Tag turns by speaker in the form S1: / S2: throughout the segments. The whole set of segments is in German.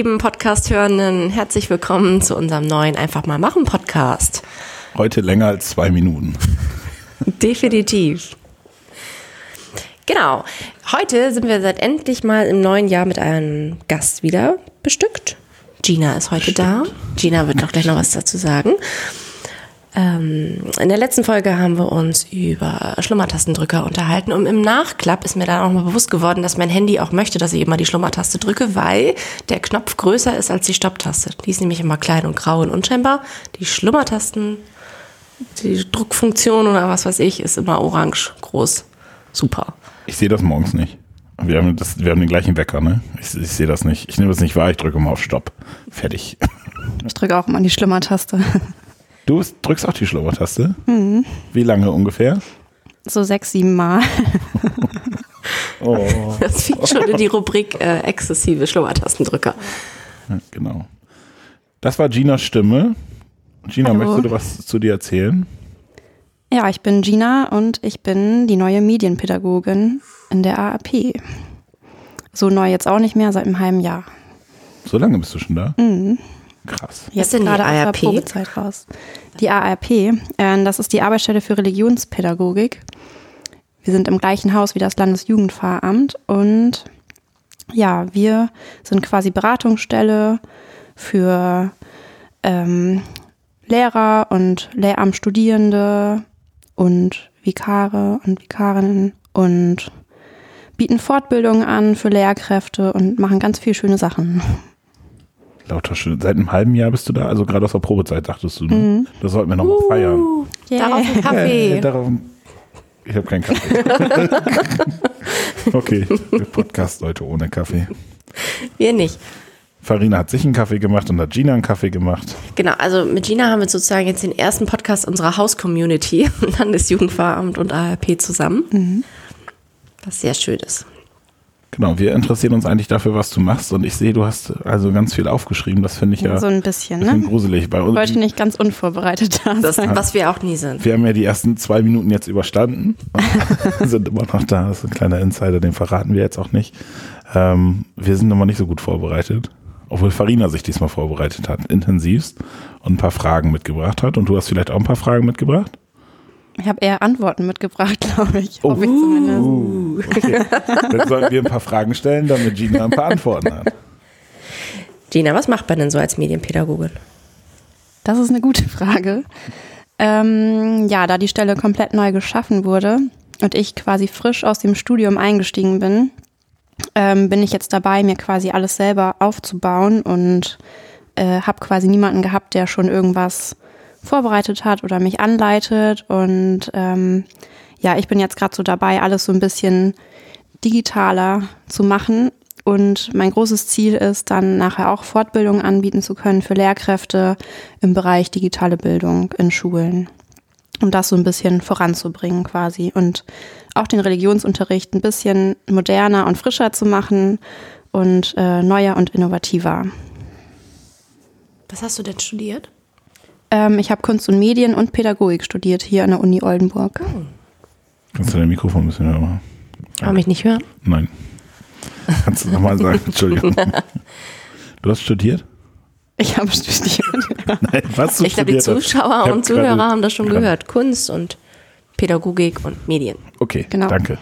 S1: Lieben Podcast-Hörenden, herzlich willkommen zu unserem neuen Einfach mal machen Podcast.
S2: Heute länger als zwei Minuten.
S1: Definitiv. Genau. Heute sind wir seit endlich mal im neuen Jahr mit einem Gast wieder bestückt. Gina ist heute da. Gina wird noch gleich noch was dazu sagen. Ähm, in der letzten Folge haben wir uns über Schlummertastendrücker unterhalten und im Nachklapp ist mir dann auch mal bewusst geworden, dass mein Handy auch möchte, dass ich immer die Schlummertaste drücke, weil der Knopf größer ist als die Stopptaste. Die ist nämlich immer klein und grau und unscheinbar. Die Schlummertasten, die Druckfunktion oder was weiß ich, ist immer orange groß. Super.
S2: Ich sehe das morgens nicht. Wir haben, das, wir haben den gleichen Wecker, ne? Ich, ich sehe das nicht. Ich nehme das nicht wahr, ich drücke mal auf Stopp. Fertig.
S3: Ich drücke auch immer die Schlimmer-Taste.
S2: Du drückst auch die Schlummertaste? Mhm. Wie lange ungefähr?
S3: So sechs, sieben Mal.
S1: oh. Das fängt schon in die Rubrik äh, exzessive Schlummertastendrücker.
S2: Ja, genau. Das war Ginas Stimme. Gina, Hallo. möchtest du was zu dir erzählen?
S3: Ja, ich bin Gina und ich bin die neue Medienpädagogin in der AAP. So neu jetzt auch nicht mehr, seit einem halben Jahr.
S2: So lange bist du schon da?
S3: Mhm.
S2: Krass.
S3: Jetzt ist gerade aus der Probezeit raus. Die ARP, äh, das ist die Arbeitsstelle für Religionspädagogik. Wir sind im gleichen Haus wie das Landesjugendpfarramt und ja, wir sind quasi Beratungsstelle für ähm, Lehrer und Lehramtsstudierende und Vikare und Vikarinnen und bieten Fortbildungen an für Lehrkräfte und machen ganz viel schöne Sachen.
S2: Lauter schön. Seit einem halben Jahr bist du da, also gerade aus der Probezeit, dachtest du, ne? Mhm. Das sollten wir nochmal uh, feiern.
S1: Yeah. Darauf ein Kaffee.
S2: Ja, darauf, ich habe keinen Kaffee. okay, wir Podcast Leute ohne Kaffee.
S1: Wir nicht.
S2: Farina hat sich einen Kaffee gemacht und hat Gina einen Kaffee gemacht.
S1: Genau, also mit Gina haben wir sozusagen jetzt den ersten Podcast unserer Haus-Community, Landesjugendpfarramt und ARP zusammen. Mhm. Was sehr schön ist.
S2: Genau, wir interessieren uns eigentlich dafür, was du machst. Und ich sehe, du hast also ganz viel aufgeschrieben. Das finde ich ja,
S3: so ein bisschen,
S2: ne? gruselig.
S3: Bei uns, Wollte nicht ganz unvorbereitet da
S1: das, Was wir auch nie sind.
S2: Wir haben ja die ersten zwei Minuten jetzt überstanden. sind immer noch da. Das ist ein kleiner Insider, den verraten wir jetzt auch nicht. Ähm, wir sind immer nicht so gut vorbereitet. Obwohl Farina sich diesmal vorbereitet hat, intensivst und ein paar Fragen mitgebracht hat. Und du hast vielleicht auch ein paar Fragen mitgebracht?
S3: Ich habe eher Antworten mitgebracht, glaube ich. Oh. Hoffe ich zumindest.
S2: Uh, okay. Dann sollten wir ein paar Fragen stellen, damit Gina ein paar Antworten hat.
S1: Gina, was macht man denn so als Medienpädagogin?
S3: Das ist eine gute Frage. Ähm, ja, da die Stelle komplett neu geschaffen wurde und ich quasi frisch aus dem Studium eingestiegen bin, ähm, bin ich jetzt dabei, mir quasi alles selber aufzubauen und äh, habe quasi niemanden gehabt, der schon irgendwas vorbereitet hat oder mich anleitet. Und ähm, ja, ich bin jetzt gerade so dabei, alles so ein bisschen digitaler zu machen. Und mein großes Ziel ist dann nachher auch Fortbildungen anbieten zu können für Lehrkräfte im Bereich digitale Bildung in Schulen. Um das so ein bisschen voranzubringen quasi. Und auch den Religionsunterricht ein bisschen moderner und frischer zu machen und äh, neuer und innovativer.
S1: Was hast du denn studiert?
S3: Ähm, ich habe Kunst und Medien und Pädagogik studiert hier an der Uni Oldenburg. Oh.
S2: Kannst du dein Mikrofon ein bisschen höher machen?
S1: Kann mich nicht hören?
S2: Nein. Kannst du nochmal sagen? Entschuldigung. Du hast studiert?
S3: Ich habe studiert.
S1: Nein, was du Ich glaube, die Zuschauer und Zuhörer haben das schon gehört. Kunst und Pädagogik und Medien.
S2: Okay, genau. danke.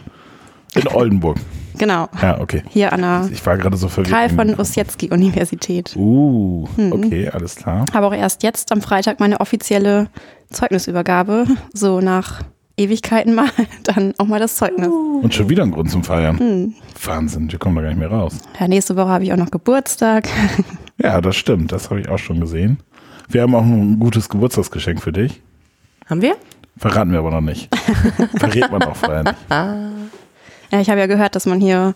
S2: In Oldenburg.
S3: Genau.
S2: Ja, okay.
S3: Hier an der
S2: ich war gerade so verwirrt.
S3: Karl von Ossietzky Universität.
S2: Uh, mhm. okay, alles klar.
S3: Habe auch erst jetzt am Freitag meine offizielle Zeugnisübergabe, so nach Ewigkeiten mal, dann auch mal das Zeugnis.
S2: Uh. Und schon wieder ein Grund zum Feiern. Mhm. Wahnsinn, wir kommen da gar nicht mehr raus.
S3: Ja, nächste Woche habe ich auch noch Geburtstag.
S2: Ja, das stimmt, das habe ich auch schon gesehen. Wir haben auch ein gutes Geburtstagsgeschenk für dich.
S1: Haben wir?
S2: Verraten wir aber noch nicht. Verrät man auch vorher nicht.
S3: Ja, ich habe ja gehört, dass man hier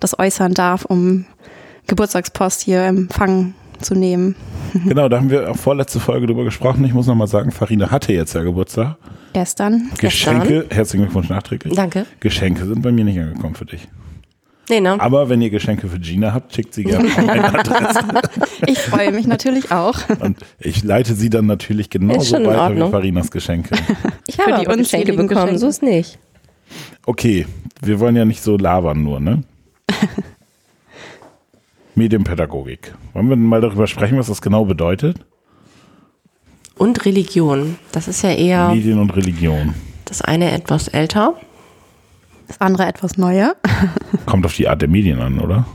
S3: das äußern darf, um Geburtstagspost hier empfangen zu nehmen.
S2: Genau, da haben wir auch vorletzte Folge drüber gesprochen. Ich muss nochmal sagen, Farina hatte jetzt ja Geburtstag.
S3: Gestern.
S2: Geschenke, Gestern. herzlichen Glückwunsch nachträglich.
S1: Danke.
S2: Geschenke sind bei mir nicht angekommen für dich.
S1: Nee, ne?
S2: Aber wenn ihr Geschenke für Gina habt, schickt sie gerne meine Adresse.
S3: ich freue mich natürlich auch.
S2: Und ich leite sie dann natürlich genauso weiter wie Farinas Geschenke.
S1: Ich habe die Geschenke bekommen, Geschenke. so ist nicht.
S2: Okay, wir wollen ja nicht so labern nur, ne? Medienpädagogik. Wollen wir mal darüber sprechen, was das genau bedeutet?
S1: Und Religion. Das ist ja eher
S2: Medien und Religion.
S1: das eine etwas älter.
S3: Das andere etwas neuer.
S2: Kommt auf die Art der Medien an, oder?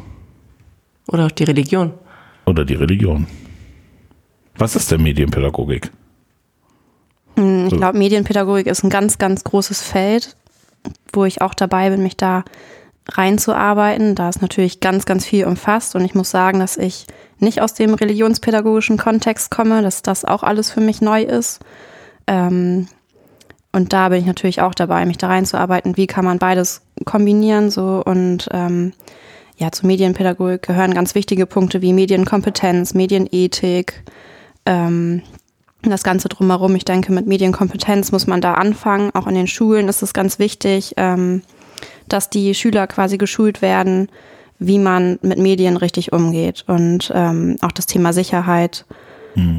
S1: Oder auch die Religion.
S2: Oder die Religion. Was ist denn Medienpädagogik?
S3: Ich glaube, Medienpädagogik ist ein ganz, ganz großes Feld, wo ich auch dabei bin, mich da reinzuarbeiten. Da ist natürlich ganz, ganz viel umfasst und ich muss sagen, dass ich nicht aus dem religionspädagogischen Kontext komme, dass das auch alles für mich neu ist. Ähm, und da bin ich natürlich auch dabei, mich da reinzuarbeiten. Wie kann man beides kombinieren so und ähm, ja, zur Medienpädagogik gehören ganz wichtige Punkte wie Medienkompetenz, Medienethik, ähm, das Ganze drumherum. Ich denke, mit Medienkompetenz muss man da anfangen. Auch in den Schulen ist es ganz wichtig, ähm, dass die Schüler quasi geschult werden, wie man mit Medien richtig umgeht. Und ähm, auch das Thema Sicherheit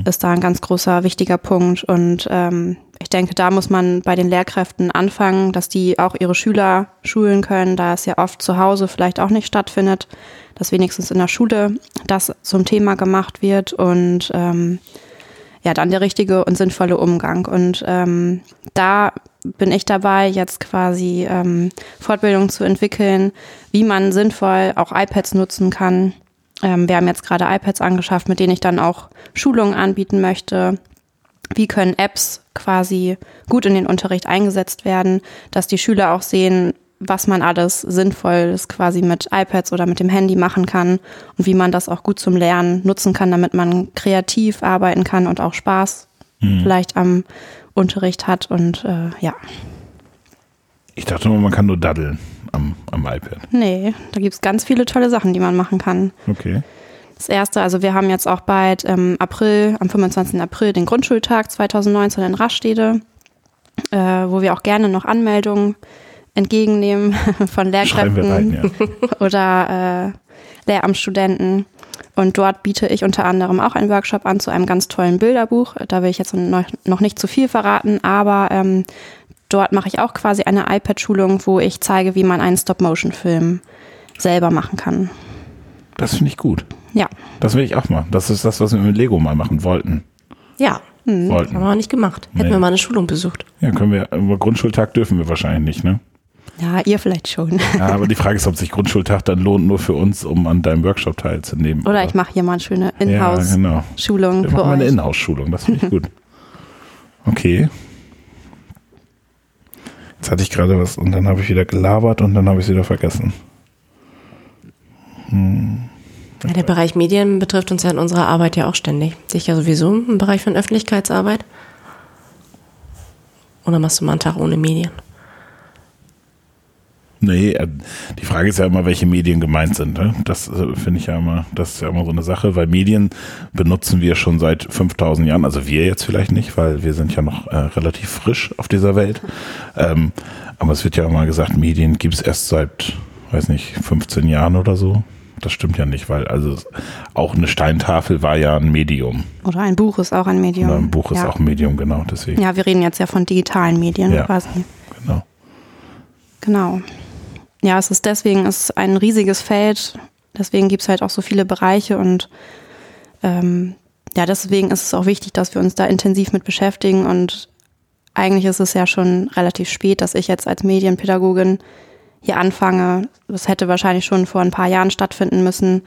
S3: ist da ein ganz großer, wichtiger Punkt. Und ähm, ich denke, da muss man bei den Lehrkräften anfangen, dass die auch ihre Schüler schulen können, da es ja oft zu Hause vielleicht auch nicht stattfindet, dass wenigstens in der Schule das zum Thema gemacht wird und ähm, ja, dann der richtige und sinnvolle Umgang. Und ähm, da bin ich dabei, jetzt quasi ähm, Fortbildungen zu entwickeln, wie man sinnvoll auch iPads nutzen kann. Ähm, wir haben jetzt gerade iPads angeschafft, mit denen ich dann auch Schulungen anbieten möchte. Wie können Apps quasi gut in den Unterricht eingesetzt werden, dass die Schüler auch sehen, was man alles Sinnvolles quasi mit iPads oder mit dem Handy machen kann und wie man das auch gut zum Lernen nutzen kann, damit man kreativ arbeiten kann und auch Spaß vielleicht am Unterricht hat. Und äh, ja,
S2: Ich dachte nur, man kann nur daddeln am, am iPad.
S3: nee, da gibt's ganz viele tolle Sachen, die man machen kann.
S2: Okay.
S3: Das erste, also wir haben jetzt auch bald im April, am 25. April, den Grundschultag 2019 in Rastede, äh, wo wir auch gerne noch Anmeldungen entgegennehmen von Lehrkräften
S2: rein, ja.
S3: oder äh, Lehramtsstudenten. Und dort biete ich unter anderem auch einen Workshop an zu einem ganz tollen Bilderbuch. Da will ich jetzt noch, nicht zu viel verraten, aber ähm, dort mache ich auch quasi eine iPad-Schulung, wo ich zeige, wie man einen Stop-Motion-Film selber machen kann.
S2: Das finde ich gut.
S3: Ja,
S2: Das will ich auch mal. Das ist das, was wir mit Lego mal machen wollten.
S1: Ja,
S3: Mhm.
S2: wollten.
S1: haben wir auch nicht gemacht. Hätten
S2: Nee.
S1: wir mal eine Schulung besucht.
S2: Ja, können wir, über Grundschultag dürfen wir wahrscheinlich nicht, ne?
S3: Ja, ihr vielleicht schon.
S2: Ja, aber die Frage ist, ob sich Grundschultag dann lohnt, nur für uns, um an deinem Workshop teilzunehmen.
S3: Oder ich mache hier mal eine schöne
S2: Ja, genau.
S3: Inhouse-Schulung für
S2: machen mal eine. Inhouse-Schulung, das finde ich gut. Okay. Jetzt hatte ich gerade was und dann habe ich wieder gelabert und dann habe ich es wieder vergessen.
S1: Ja, der Bereich Medien betrifft uns ja in unserer Arbeit ja auch ständig. Dich ja sowieso im Bereich von Öffentlichkeitsarbeit. Oder machst du mal einen Tag ohne Medien?
S2: Nee, äh, die Frage ist ja immer, welche Medien gemeint sind. Ne? Das äh, finde ich ja immer, das ist ja immer so eine Sache, weil Medien benutzen wir schon seit 5000 Jahren, also wir jetzt vielleicht nicht, weil wir sind ja noch äh, relativ frisch auf dieser Welt. Ähm, aber es wird ja immer gesagt, Medien gibt es erst seit, weiß nicht, 15 Jahren oder so. Das stimmt ja nicht, weil also auch eine Steintafel war ja ein Medium.
S3: Oder ein Buch ist auch ein Medium.
S2: Oder ein Buch ist
S3: ja.
S2: auch ein Medium, genau, deswegen.
S3: Ja, wir reden jetzt ja von digitalen Medien
S2: Ja.
S3: quasi.
S2: Genau.
S3: Genau. Ja, es ist deswegen es ist ein riesiges Feld. Deswegen gibt es halt auch so viele Bereiche und ähm, ja, deswegen ist es auch wichtig, dass wir uns da intensiv mit beschäftigen und eigentlich ist es ja schon relativ spät, dass ich jetzt als Medienpädagogin hier anfange. Das hätte wahrscheinlich schon vor ein paar Jahren stattfinden müssen.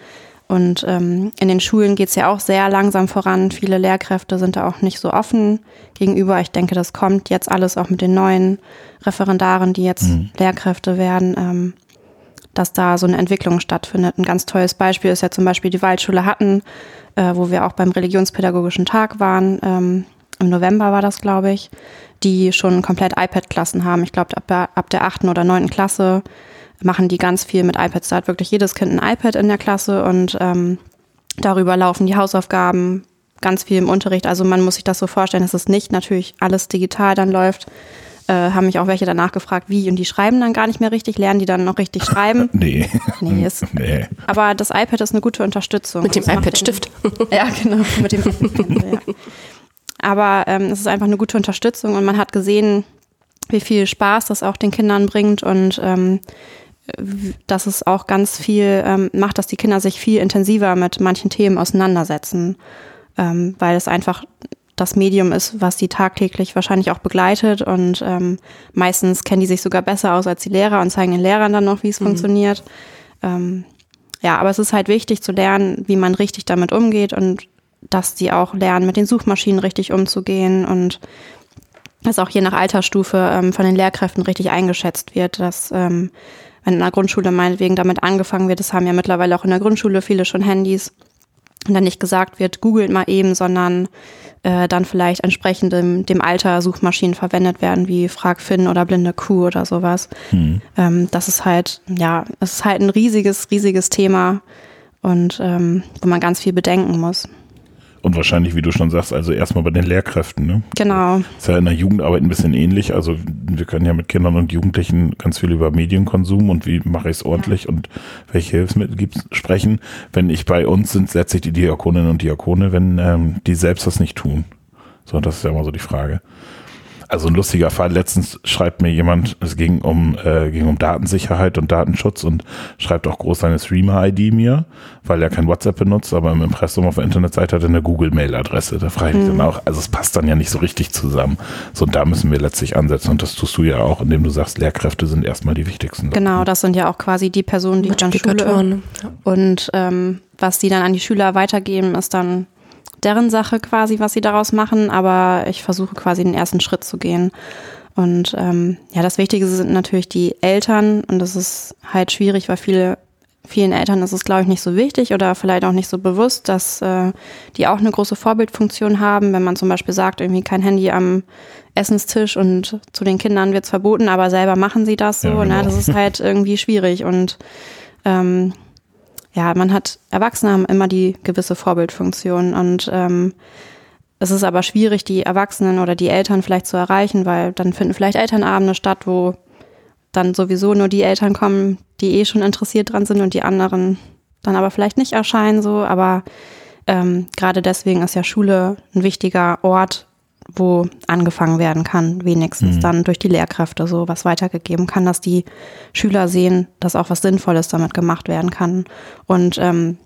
S3: Und ähm, in den Schulen geht es ja auch sehr langsam voran. Viele Lehrkräfte sind da auch nicht so offen gegenüber. Ich denke, das kommt jetzt alles auch mit den neuen Referendaren, die jetzt Lehrkräfte werden, ähm, dass da so eine Entwicklung stattfindet. Ein ganz tolles Beispiel ist ja zum Beispiel die Waldschule Hatten, äh, wo wir auch beim Religionspädagogischen Tag waren. Ähm, Im November war das, glaube ich, die schon komplett iPad-Klassen haben. Ich glaube, ab, der- ab der achten oder neunten Klasse machen die ganz viel mit iPads. Da hat wirklich jedes Kind ein iPad in der Klasse und ähm, darüber laufen die Hausaufgaben, ganz viel im Unterricht. Also man muss sich das so vorstellen, dass es nicht natürlich alles digital dann läuft. Äh, haben mich auch welche danach gefragt, wie, und die schreiben dann gar nicht mehr richtig, lernen die dann noch richtig schreiben.
S2: Nee.
S3: Nee, ist,
S2: Nee.
S3: aber das iPad ist eine gute Unterstützung.
S1: Mit dem iPad-Stift.
S3: Ja, genau, mit dem ja. Aber ähm, es ist einfach eine gute Unterstützung und man hat gesehen, wie viel Spaß das auch den Kindern bringt und ähm, dass es auch ganz viel ähm, macht, dass die Kinder sich viel intensiver mit manchen Themen auseinandersetzen, ähm, weil es einfach das Medium ist, was die tagtäglich wahrscheinlich auch begleitet und ähm, meistens kennen die sich sogar besser aus als die Lehrer und zeigen den Lehrern dann noch, wie es mhm. funktioniert. Ähm, ja, aber es ist halt wichtig zu lernen, wie man richtig damit umgeht und dass die auch lernen, mit den Suchmaschinen richtig umzugehen und dass auch je nach Altersstufe ähm, von den Lehrkräften richtig eingeschätzt wird, dass ähm, wenn in der Grundschule meinetwegen damit angefangen wird, das haben ja mittlerweile auch in der Grundschule viele schon Handys, und dann nicht gesagt wird, googelt mal eben, sondern äh, dann vielleicht entsprechend dem, dem Alter Suchmaschinen verwendet werden, wie Frag Finn oder Blinde Kuh oder sowas. Mhm. Ähm, das ist halt, ja, es ist halt ein riesiges, riesiges Thema und ähm, wo man ganz viel bedenken muss.
S2: Und wahrscheinlich, wie du schon sagst, also erstmal bei den Lehrkräften. Ne?
S3: Genau.
S2: Ist ja in der Jugendarbeit ein bisschen ähnlich. Also wir können ja mit Kindern und Jugendlichen ganz viel über Medienkonsum und wie mache ich es ordentlich ja. und welche Hilfsmittel gibt es sprechen. Wenn ich bei uns sind, setze ich die Diakoninnen und Diakone, wenn ähm, die selbst das nicht tun. So, das ist ja immer so die Frage. Also ein lustiger Fall. Letztens schreibt mir jemand, es ging um, äh, ging um Datensicherheit und Datenschutz und schreibt auch groß seine Streamer-ID mir, weil er kein WhatsApp benutzt, aber im Impressum auf der Internetseite hat er eine Google-Mail-Adresse. Da frage ich mich mhm. dann auch, also es passt dann ja nicht so richtig zusammen. So, und da müssen wir letztlich ansetzen. Und das tust du ja auch, indem du sagst, Lehrkräfte sind erstmal die wichtigsten.
S3: Genau, das sind ja auch quasi die Personen, die dann Schule und ähm, was die dann an die Schüler weitergeben, ist dann deren Sache quasi, was sie daraus machen, aber ich versuche quasi den ersten Schritt zu gehen. Und ähm, ja, das Wichtigste sind natürlich die Eltern und das ist halt schwierig, weil viele vielen Eltern ist es, glaube ich, nicht so wichtig oder vielleicht auch nicht so bewusst, dass äh, die auch eine große Vorbildfunktion haben. Wenn man zum Beispiel sagt, irgendwie kein Handy am Essenstisch und zu den Kindern wird es verboten, aber selber machen sie das so. Ja, ne? genau. ne? Das ist halt irgendwie schwierig. Und ähm, ja, man hat, Erwachsene haben immer die gewisse Vorbildfunktion und ähm, es ist aber schwierig, die Erwachsenen oder die Eltern vielleicht zu erreichen, weil dann finden vielleicht Elternabende statt, wo dann sowieso nur die Eltern kommen, die eh schon interessiert dran sind und die anderen dann aber vielleicht nicht erscheinen so. Aber ähm, gerade deswegen ist ja Schule ein wichtiger Ort, wo angefangen werden kann, wenigstens mhm. dann durch die Lehrkräfte so was weitergegeben kann, dass die Schüler sehen, dass auch was Sinnvolles damit gemacht werden kann. Und ähm,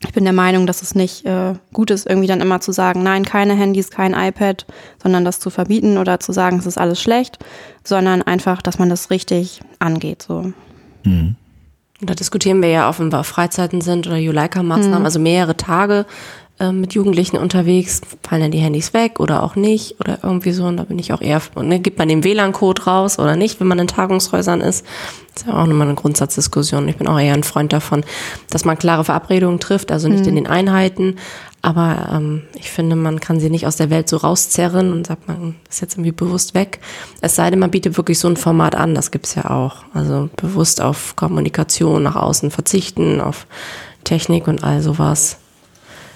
S3: ich bin der Meinung, dass es nicht äh, gut ist, irgendwie dann immer zu sagen, nein, keine Handys, kein iPad, sondern das zu verbieten oder zu sagen, es ist alles schlecht, sondern einfach, dass man das richtig angeht. So.
S1: Mhm. Da diskutieren wir ja offenbar Freizeiten sind oder Juleika-Maßnahmen, mhm. also mehrere Tage ähm, mit Jugendlichen unterwegs, fallen dann die Handys weg oder auch nicht oder irgendwie so. Und da bin ich auch eher, ne, gibt man den WLAN-Code raus oder nicht, wenn man in Tagungshäusern ist. Das ist ja auch nochmal eine Grundsatzdiskussion. Ich bin auch eher ein Freund davon, dass man klare Verabredungen trifft, also nicht mhm. in den Einheiten. Aber ähm, ich finde, man kann sie nicht aus der Welt so rauszerren und sagt, man ist jetzt irgendwie bewusst weg. Es sei denn, man bietet wirklich so ein Format an, das gibt's ja auch. Also bewusst auf Kommunikation nach außen verzichten, auf Technik und all sowas.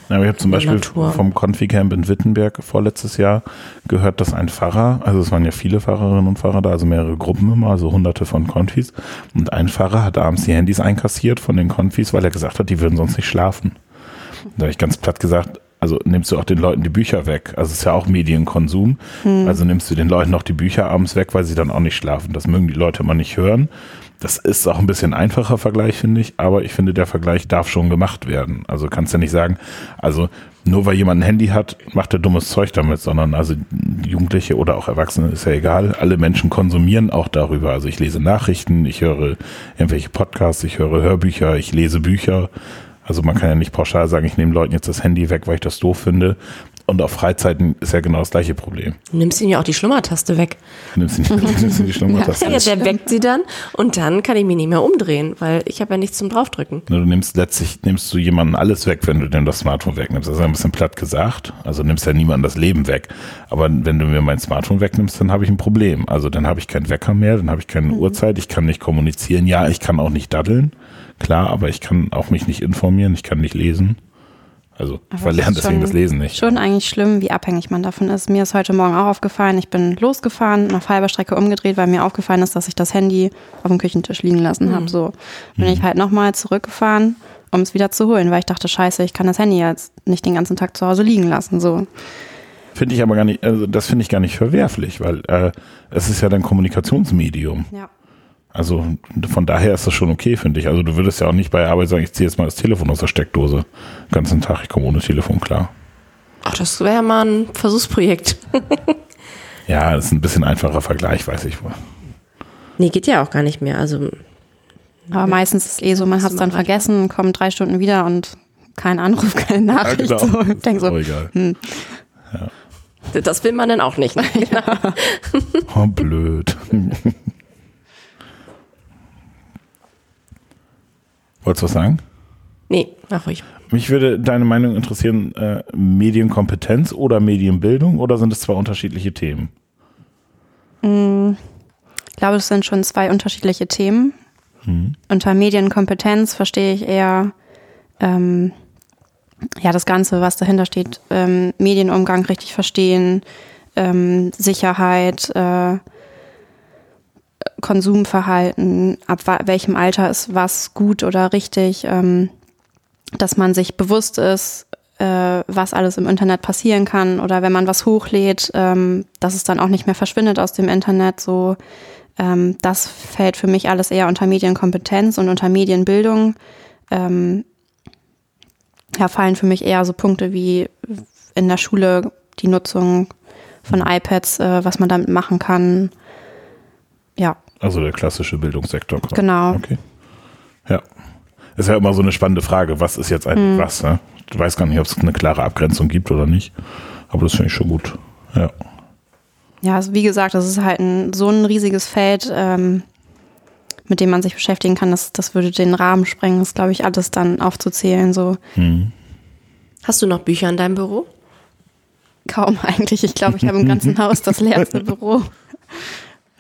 S2: Ja, ich habe zum Beispiel Natur. vom Confi-Camp in Wittenberg vorletztes Jahr gehört, dass ein Pfarrer, also es waren ja viele Pfarrerinnen und Pfarrer da, also mehrere Gruppen immer, also hunderte von Konfis, und ein Pfarrer hat abends die Handys einkassiert von den Konfis, weil er gesagt hat, die würden sonst nicht schlafen. Da habe ich ganz platt gesagt, also nimmst du auch den Leuten die Bücher weg. Also es ist ja auch Medienkonsum. Hm. Also nimmst du den Leuten noch die Bücher abends weg, weil sie dann auch nicht schlafen. Das mögen die Leute immer nicht hören. Das ist auch ein bisschen einfacher Vergleich, finde ich, aber ich finde, der Vergleich darf schon gemacht werden. Also kannst ja nicht sagen, also nur weil jemand ein Handy hat, macht er dummes Zeug damit, sondern also Jugendliche oder auch Erwachsene ist ja egal. Alle Menschen konsumieren auch darüber. Also ich lese Nachrichten, ich höre irgendwelche Podcasts, ich höre Hörbücher, ich lese Bücher. Also man kann ja nicht pauschal sagen, ich nehme Leuten jetzt das Handy weg, weil ich das doof finde. Und auf Freizeiten ist ja genau das gleiche Problem.
S1: Du nimmst ihnen ja auch die Schlummertaste weg.
S2: Nimmst ihn, nimmst ihn die Schlummertaste
S1: ja, weg. Ja, der weckt sie dann und dann kann ich mich nicht mehr umdrehen, weil ich habe ja nichts zum draufdrücken.
S2: Du nimmst letztlich, nimmst du jemanden alles weg, wenn du denn das Smartphone wegnimmst. Das ist ein bisschen platt gesagt. Also nimmst ja niemandem das Leben weg. Aber wenn du mir mein Smartphone wegnimmst, dann habe ich ein Problem. Also dann habe ich keinen Wecker mehr, dann habe ich keine mhm. Uhrzeit, ich kann nicht kommunizieren. Ja, ich kann auch nicht daddeln. Klar, aber ich kann auch mich nicht informieren, ich kann nicht lesen. Also ich verlerne deswegen das Lesen nicht.
S3: Schon eigentlich schlimm, wie abhängig man davon ist. Mir ist heute Morgen auch aufgefallen, ich bin losgefahren, auf halber Strecke umgedreht, weil mir aufgefallen ist, dass ich das Handy auf dem Küchentisch liegen lassen mhm. habe. So bin mhm. ich halt nochmal zurückgefahren, um es wieder zu holen, weil ich dachte, scheiße, ich kann das Handy jetzt nicht den ganzen Tag zu Hause liegen lassen. So.
S2: Finde ich aber gar nicht, also das finde ich gar nicht verwerflich, weil äh, es ist ja dein Kommunikationsmedium. Ja. Also von daher ist das schon okay, finde ich. Also du würdest ja auch nicht bei der Arbeit sagen, ich ziehe jetzt mal das Telefon aus der Steckdose. Den ganzen Tag, ich komme ohne Telefon klar.
S1: Ach, das wäre mal ein Versuchsprojekt.
S2: Ja, das ist ein bisschen einfacher Vergleich, weiß ich wohl.
S1: nee, geht ja auch gar nicht mehr. Also
S3: Aber meistens ist es eh so, man hat es dann vergessen, kommt drei Stunden wieder und kein Anruf, keine Nachricht.
S2: genau.
S3: So. Ich denk
S2: Ist auch
S3: so,
S2: egal.
S1: das will man dann auch nicht. Ne?
S2: Oh, blöd. Wolltest du was sagen?
S1: Nee, mach ruhig.
S2: Mich würde deine Meinung interessieren, äh, Medienkompetenz oder Medienbildung oder sind es zwei unterschiedliche Themen?
S3: ich glaube, das sind schon zwei unterschiedliche Themen. Unter Medienkompetenz verstehe ich eher ähm, ja das Ganze, was dahinter steht, ähm, Medienumgang richtig verstehen, ähm, Sicherheit, äh, Konsumverhalten, ab welchem Alter ist was gut oder richtig, ähm, dass man sich bewusst ist, äh, was alles im Internet passieren kann oder wenn man was hochlädt, ähm, dass es dann auch nicht mehr verschwindet aus dem Internet. So, ähm, das fällt für mich alles eher unter Medienkompetenz und unter Medienbildung. Ähm, ja, fallen für mich eher so Punkte wie in der Schule die Nutzung von iPads, äh, was man damit machen kann. Ja,
S2: Also der klassische Bildungssektor.
S3: Genau.
S2: Okay. Ja. Ist ja immer so eine spannende Frage, was ist jetzt eigentlich
S3: Hm.
S2: was? Ne? Ich weiß gar nicht, ob es eine klare Abgrenzung gibt oder nicht. Aber das finde ich schon gut. Ja.
S3: Ja, also wie gesagt, das ist halt ein, so ein riesiges Feld, ähm, mit dem man sich beschäftigen kann. Das, das würde den Rahmen sprengen, das glaube ich alles dann aufzuzählen. So
S1: Hast du noch Bücher in deinem Büro?
S3: kaum eigentlich. Ich glaube, ich habe im ganzen Haus das leerste Büro.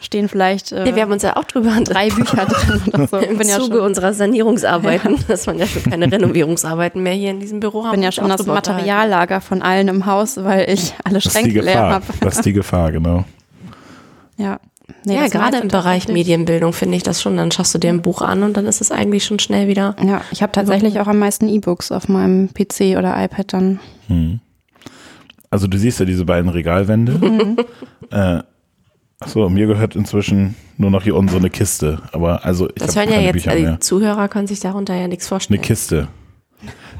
S3: Stehen vielleicht äh,
S1: Nee, wir haben uns ja auch drüber
S3: drei Bücher drin oder so.
S1: im
S3: bin ja
S1: Zuge
S3: schon,
S1: unserer Sanierungsarbeiten, dass man ja schon keine Renovierungsarbeiten mehr hier in diesem Büro haben.
S3: bin ja schon das. Materiallager von allen im Haus, weil ich alle
S2: Das ist die
S3: Schränke leer
S2: Gefahr.
S3: habe.
S2: Das ist die Gefahr, genau.
S3: Ja, Nee,
S1: ja,
S3: das
S1: gerade im Bereich Medienbildung finde ich das schon. Dann schaust du dir ein Buch an und dann ist es eigentlich schon schnell wieder.
S3: Ja, ich habe tatsächlich auch am meisten E-Books auf meinem PC oder iPad dann.
S2: Also du siehst ja diese beiden Regalwände.
S3: Mhm.
S2: äh, achso, mir gehört inzwischen nur noch hier unten so eine Kiste. Aber also ich
S1: Das
S2: habe
S1: hören ja
S2: keine
S1: jetzt,
S2: Bücher
S1: äh,
S2: mehr.
S1: die Zuhörer können sich darunter ja nichts
S2: Eine
S1: vorstellen.
S2: Kiste.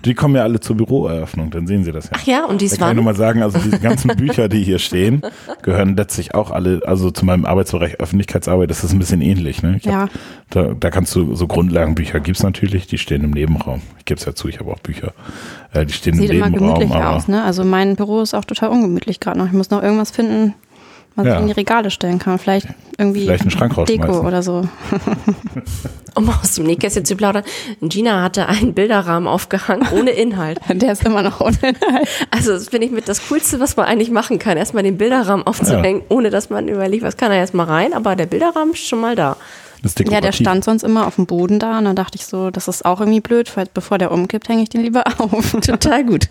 S2: Die kommen ja alle zur Büroeröffnung, dann sehen sie das ja.
S1: Ach ja, und
S2: Da
S1: dies
S2: kann ich nur mal sagen, also diese ganzen Bücher, die hier stehen, gehören letztlich auch alle, also zu meinem Arbeitsbereich Öffentlichkeitsarbeit, das ist ein bisschen ähnlich. Ne? Ich
S3: Ja.
S2: hab, da, da kannst du, so Grundlagenbücher gibt's natürlich, die stehen im Nebenraum. Ich gebe es ja zu, ich habe auch Bücher. Äh, die stehen
S3: Sieht
S2: im
S3: immer
S2: Nebenraum,
S3: gemütlich
S2: aber
S3: aus, ne? Also mein Büro ist auch total ungemütlich gerade noch. Ich muss noch irgendwas finden, was
S2: Ja.
S3: in die Regale stellen kann. Vielleicht irgendwie
S2: Vielleicht einen Schrank.
S3: Deko oder so.
S1: Um aus dem Nähkästchen zu plaudern. Gina hatte einen Bilderrahmen aufgehangen ohne Inhalt.
S3: Der ist immer noch ohne Inhalt.
S1: Also das finde ich mit das Coolste, was man eigentlich machen kann. Erstmal den Bilderrahmen aufzuhängen, ohne dass man überlegt, was kann er jetzt mal rein. Aber der Bilderrahmen ist schon mal da.
S2: das ist
S3: Ja, der stand sonst immer auf dem Boden da und dann dachte ich so, das ist auch irgendwie blöd, weil bevor der umkippt, hänge ich den lieber auf.
S1: Total gut.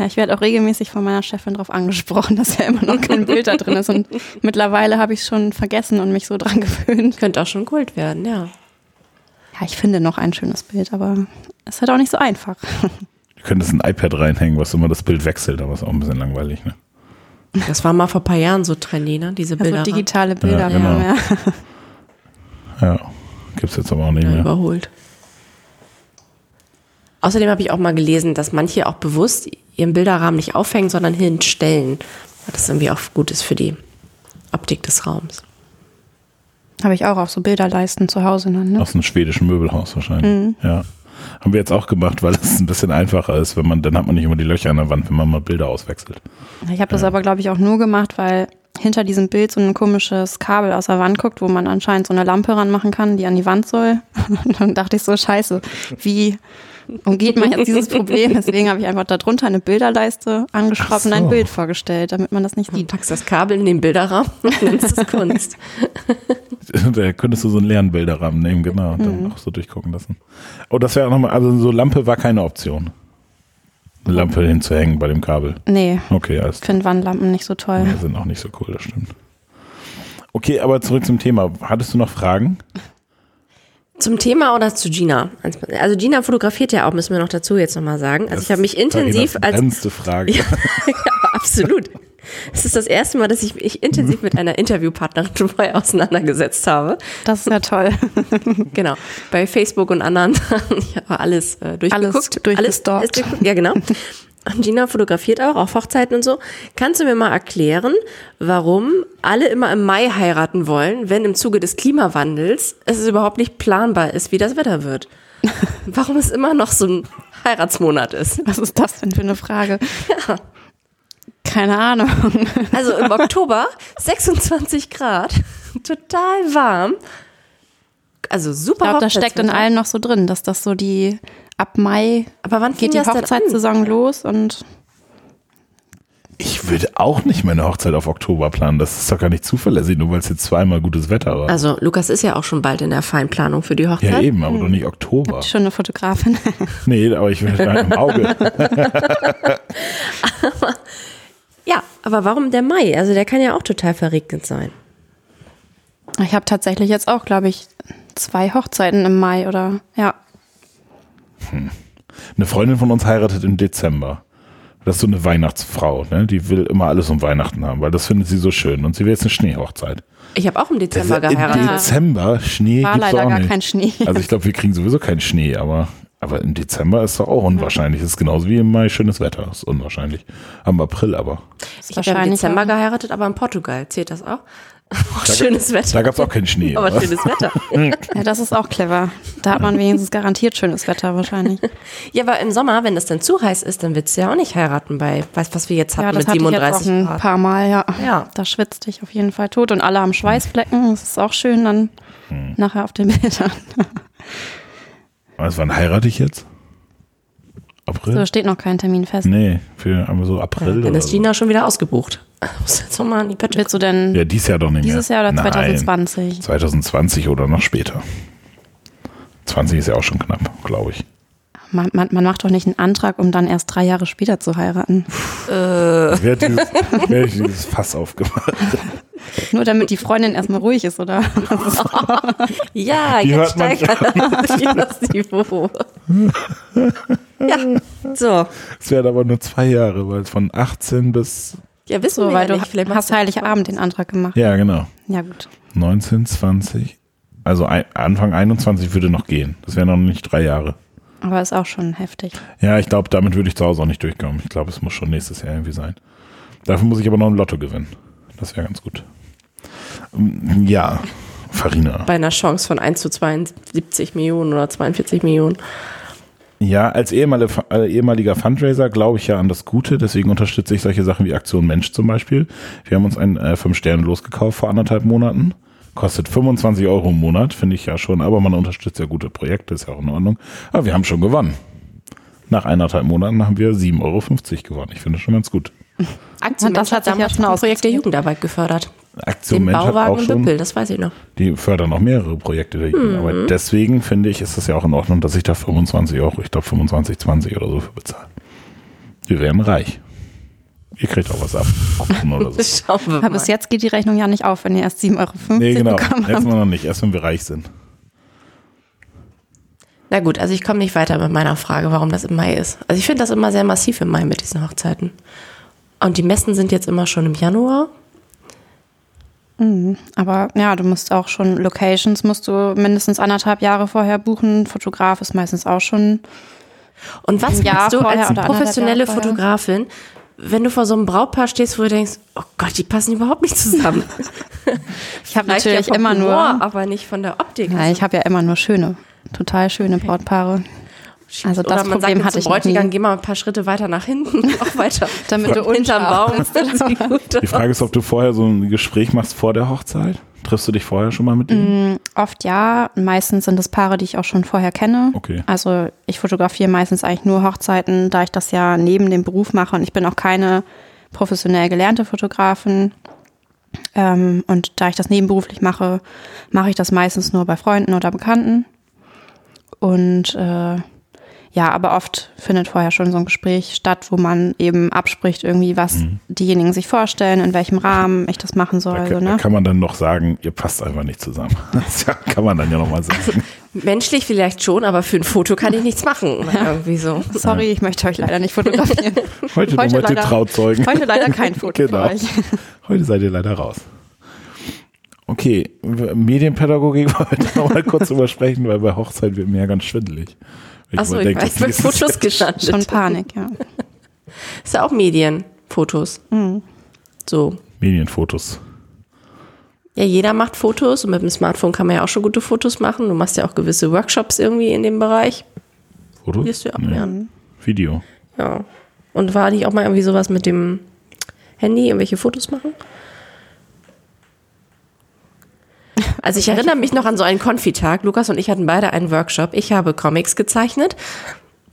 S3: Ja, ich werde auch regelmäßig von meiner Chefin darauf angesprochen, dass ja immer noch kein Bild da drin ist und mittlerweile habe ich es schon vergessen und mich so dran gewöhnt.
S1: Könnte auch schon Kult werden, ja.
S3: Ja, ich finde noch ein schönes Bild, aber es ist halt auch nicht so einfach.
S2: Du könntest ein iPad reinhängen, was immer das Bild wechselt, aber ist auch ein bisschen langweilig. Ne?
S1: Das war mal vor ein paar Jahren so trendy, ne? Diese
S3: Also
S1: Bilder.
S3: digitale Bilder,
S2: Ja, genau.
S3: mehr.
S2: Ja, gibt's jetzt aber auch nicht
S1: ja,
S2: mehr.
S1: überholt. Außerdem habe ich auch mal gelesen, dass manche auch bewusst ihren Bilderrahmen nicht aufhängen, sondern hinstellen. Weil das irgendwie auch gut ist für die Optik des Raums.
S3: Habe ich auch auf so Bilderleisten zu Hause dann, ne?
S2: Aus einem schwedischen Möbelhaus wahrscheinlich.
S3: Mhm.
S2: Ja. Haben wir jetzt auch gemacht, weil es ein bisschen einfacher ist, wenn man, dann hat man nicht immer die Löcher an der Wand, wenn man mal Bilder auswechselt.
S3: Ich habe das aber, glaube ich, auch nur gemacht, weil hinter diesem Bild so ein komisches Kabel aus der Wand guckt, wo man anscheinend so eine Lampe ranmachen kann, die an die Wand soll. Und dann dachte ich so, scheiße, wie umgeht man jetzt dieses Problem? Deswegen habe ich einfach darunter eine Bilderleiste angeschraubt und
S2: Ach
S3: ein
S2: so.
S3: Bild vorgestellt, damit man das nicht
S1: Du
S3: sieht.
S1: packst das Kabel in den Bilderrahmen und nimmst es Kunst.
S2: Da könntest du so einen leeren Bilderrahmen nehmen, genau, und
S3: Mhm.
S2: dann auch so durchgucken lassen. Oh, das wäre auch nochmal, also so Lampe war keine Option. Eine Lampe hinzuhängen bei dem Kabel.
S3: Nee,
S2: Okay, alles
S3: ich finde Wandlampen nicht so toll.
S2: Die sind auch nicht so cool, das stimmt. Okay, aber zurück zum Thema. Hattest du noch Fragen?
S1: Zum Thema oder zu Gina? Also Gina fotografiert ja auch, müssen wir noch dazu jetzt nochmal sagen. Also ich habe mich intensiv
S2: Das
S1: als
S2: brennendste Frage.
S1: Ja, absolut. Es ist das erste Mal, dass ich mich intensiv mit einer Interviewpartnerin schon vorher auseinandergesetzt habe.
S3: Das ist ja toll.
S1: Genau. Bei Facebook und anderen. Ich habe alles äh, durchgeguckt.
S3: Alles durchgestalkt.
S1: Alles. Ja, genau. Und Gina fotografiert auch auf Hochzeiten und so. Kannst du mir mal erklären, warum alle immer im Mai heiraten wollen, wenn im Zuge des Klimawandels es überhaupt nicht planbar ist, wie das Wetter wird? Warum es immer noch so ein Heiratsmonat ist?
S3: Was ist das denn für eine Frage?
S1: Ja.
S3: Keine Ahnung.
S1: Also im Oktober 26 Grad, total warm. Also super.
S3: Ich glaube, das steckt in allen noch so drin, dass das so die ab Mai
S1: Aber wann
S3: geht die? Hochzeitssaison los und
S2: Ich würde auch nicht meine Hochzeit auf Oktober planen. Das ist doch gar nicht zuverlässig, nur weil es jetzt zweimal gutes Wetter war.
S1: Also Lukas ist ja auch schon bald in der Feinplanung für die Hochzeit.
S2: ja, eben, aber doch nicht Oktober.
S3: schon eine Fotografin.
S2: Nee, aber ich will da im Auge.
S1: Ja, aber warum der Mai? Also der kann ja auch total verregnet sein.
S3: Ich habe tatsächlich jetzt auch, glaube ich, zwei Hochzeiten im Mai oder ja.
S2: Eine Freundin von uns heiratet im Dezember. Das ist so eine Weihnachtsfrau, ne? Die will immer alles um Weihnachten haben, weil das findet sie so schön. Und sie will jetzt eine Schneehochzeit.
S1: Ich habe auch im Dezember
S2: Im
S1: geheiratet.
S2: Dezember Schnee
S3: War
S2: gibt's
S3: leider
S2: auch
S3: gar
S2: nicht.
S3: kein Schnee.
S2: Also ich glaube, wir kriegen sowieso keinen Schnee, aber, aber im Dezember ist doch auch unwahrscheinlich. Das ist genauso wie im Mai schönes Wetter. Das ist unwahrscheinlich. Am April aber.
S1: Ich habe ja im Dezember geheiratet, aber in Portugal. Zählt das auch? Oh, schönes Wetter.
S2: Da gab es auch keinen Schnee.
S1: aber
S2: aber-
S1: schönes Wetter.
S3: Ja, das ist auch clever. Da hat man wenigstens garantiert schönes Wetter wahrscheinlich.
S1: Ja, aber im Sommer, wenn es dann zu heiß ist, dann willst du ja auch nicht heiraten bei, weißt was wir jetzt hatten
S3: Ja, das
S1: mit
S3: hatte ich jetzt
S1: 37
S3: auch ein paar Mal, ja.
S1: Ja.
S3: Da schwitzt ich auf jeden Fall tot und alle haben Schweißflecken. Das ist auch schön dann
S2: Hm.
S3: nachher auf den Bildern.
S2: Was, wann heirate ich jetzt? April?
S3: So steht noch kein Termin fest.
S2: nee, für aber so April
S1: Dann
S2: oder
S1: ist
S2: so.
S1: Gina schon wieder ausgebucht. Muss jetzt an die Pötte
S3: Willst du denn
S2: Ja, dieses Jahr doch nicht mehr.
S3: dieses Jahr oder
S2: Nein.
S3: 2020?
S2: 2020 oder noch später. 20 ist ja auch schon knapp, glaube ich.
S3: Man, man, man macht doch nicht einen Antrag, um dann erst drei Jahre später zu heiraten.
S2: Wer hat dieses, wer hat dieses Fass aufgemacht?
S3: Nur damit die Freundin erstmal ruhig ist, oder?
S1: Ja,
S2: Die
S1: jetzt
S2: man
S1: steigert das Niveau. ja, so.
S2: Es werden aber nur zwei Jahre, weil von 18 bis.
S1: Ja, wissen
S3: So,
S1: wir
S3: weil
S1: ja
S3: du
S1: nicht. Vielleicht
S3: hast Heiligabend den Antrag gemacht.
S2: Ja, genau.
S3: Ja, gut.
S2: 19, 20. Also ein, Anfang 21 würde noch gehen. Das wären noch nicht drei Jahre.
S3: Aber ist auch schon heftig.
S2: Ja, ich glaube, damit würde ich zu Hause auch nicht durchkommen. Ich glaube, es muss schon nächstes Jahr irgendwie sein. Dafür muss ich aber noch ein Lotto gewinnen. Das wäre ganz gut. Ähm, Ja, Farina.
S1: Bei einer Chance von 1 zu 72 Millionen oder 42 Millionen.
S2: Ja, als ehemaliger, äh, ehemaliger Fundraiser glaube ich ja an das Gute, deswegen unterstütze ich solche Sachen wie Aktion Mensch zum Beispiel. Wir haben uns ein äh, 5 Sterne losgekauft vor anderthalb Monaten. Kostet 25 Euro im Monat, finde ich ja schon, aber man unterstützt ja gute Projekte, ist ja auch in Ordnung. Aber wir haben schon gewonnen. Nach eineinhalb Monaten haben wir 7,50 Euro gewonnen. Ich finde das schon ganz gut.
S1: Aktion
S3: Und das hat
S1: damals
S3: schon
S1: ein Projekt der. Jugendarbeit gefördert.
S2: Aktion
S1: Den
S2: Mensch hat
S1: Bauwagen
S2: auch
S1: und
S2: schon,
S1: Büppel, das weiß ich noch.
S2: die fördern auch mehrere Projekte der Jugend. Aber deswegen finde ich, ist das ja auch in Ordnung, dass ich da 25 Euro, ich glaube 25, 20 oder so für bezahle. Wir werden reich. Ihr kriegt auch was ab. So.
S1: Schauen wir
S3: Aber
S1: mal.
S3: bis jetzt geht die Rechnung ja nicht auf, wenn ihr erst 7,50 Euro
S2: Nee, genau. Jetzt mal noch nicht. Erst wenn wir reich sind.
S1: Na gut, also ich komme nicht weiter mit meiner Frage, warum das im Mai ist. Also ich finde das immer sehr massiv im Mai mit diesen Hochzeiten. Und die Messen sind jetzt immer schon im Januar.
S3: Aber ja, du musst auch schon Locations musst du mindestens anderthalb Jahre vorher buchen. Fotograf ist meistens auch schon.
S1: Und was machst du
S3: vorher
S1: als professionelle? Fotografin, wenn du vor so einem Brautpaar stehst, wo du denkst, oh Gott, die passen überhaupt nicht zusammen.
S3: Ich habe natürlich
S1: ja
S3: immer
S1: Humor,
S3: nur.
S1: aber nicht von der Optik.
S3: Ja, ich habe ja immer nur schöne, total schöne Brautpaare. Also
S1: Oder
S3: das
S1: man
S3: Problem
S1: sagt
S3: hatte ich
S1: Bräutigam,
S3: nie.
S1: geh mal ein paar Schritte weiter nach hinten, auch weiter.
S3: Damit du
S1: hinterm
S3: unscharf
S1: Baum. Gut
S2: Die Frage ist, ob du vorher so ein Gespräch machst vor der Hochzeit. Triffst du dich vorher schon mal mit denen?
S3: Oft ja, meistens sind es Paare, die ich auch schon vorher kenne.
S2: Okay.
S3: Also ich fotografiere meistens eigentlich nur Hochzeiten, da ich das ja neben dem Beruf mache und ich bin auch keine professionell gelernte Fotografin. Ähm, und da ich das nebenberuflich mache, mache ich das meistens nur bei Freunden oder Bekannten. Und äh, ja, aber oft findet vorher schon so ein Gespräch statt, wo man eben abspricht, irgendwie, was diejenigen sich vorstellen, in welchem Rahmen ich das machen soll.
S2: Da,
S3: so,
S2: da
S3: ne?
S2: kann man dann noch sagen, ihr passt einfach nicht zusammen. Das kann man dann ja nochmal sagen.
S1: Menschlich vielleicht schon, aber für ein Foto kann ich nichts machen. Irgendwie so.
S3: Sorry, ich möchte euch leider nicht fotografieren.
S2: Heute, heute, nur
S3: leider,
S2: Trauzeugen.
S3: heute leider kein Foto
S2: Genau.
S3: für euch.
S2: Heute seid ihr leider raus. Okay, Medienpädagogik wollen wir noch mal kurz drüber sprechen, weil bei Hochzeit wird mir ja ganz schwindelig.
S1: Achso, ich
S2: denke,
S1: weiß, bei Fotos gelandet.
S3: Schon Panik, ja.
S1: Ist ja auch Medien, Fotos. So.
S2: Medienfotos.
S1: Ja, jeder macht Fotos und mit dem Smartphone kann man ja auch schon gute Fotos machen. Du machst ja auch gewisse Workshops irgendwie in dem Bereich.
S2: Fotos?
S1: Wirst du ja auch
S2: Nee.
S1: lernen.
S2: Video.
S1: Ja. Und war nicht auch mal irgendwie sowas mit dem Handy, irgendwelche Fotos machen? Also ich erinnere mich noch an so einen Konfitag. Lukas und ich hatten beide einen Workshop. Ich habe Comics gezeichnet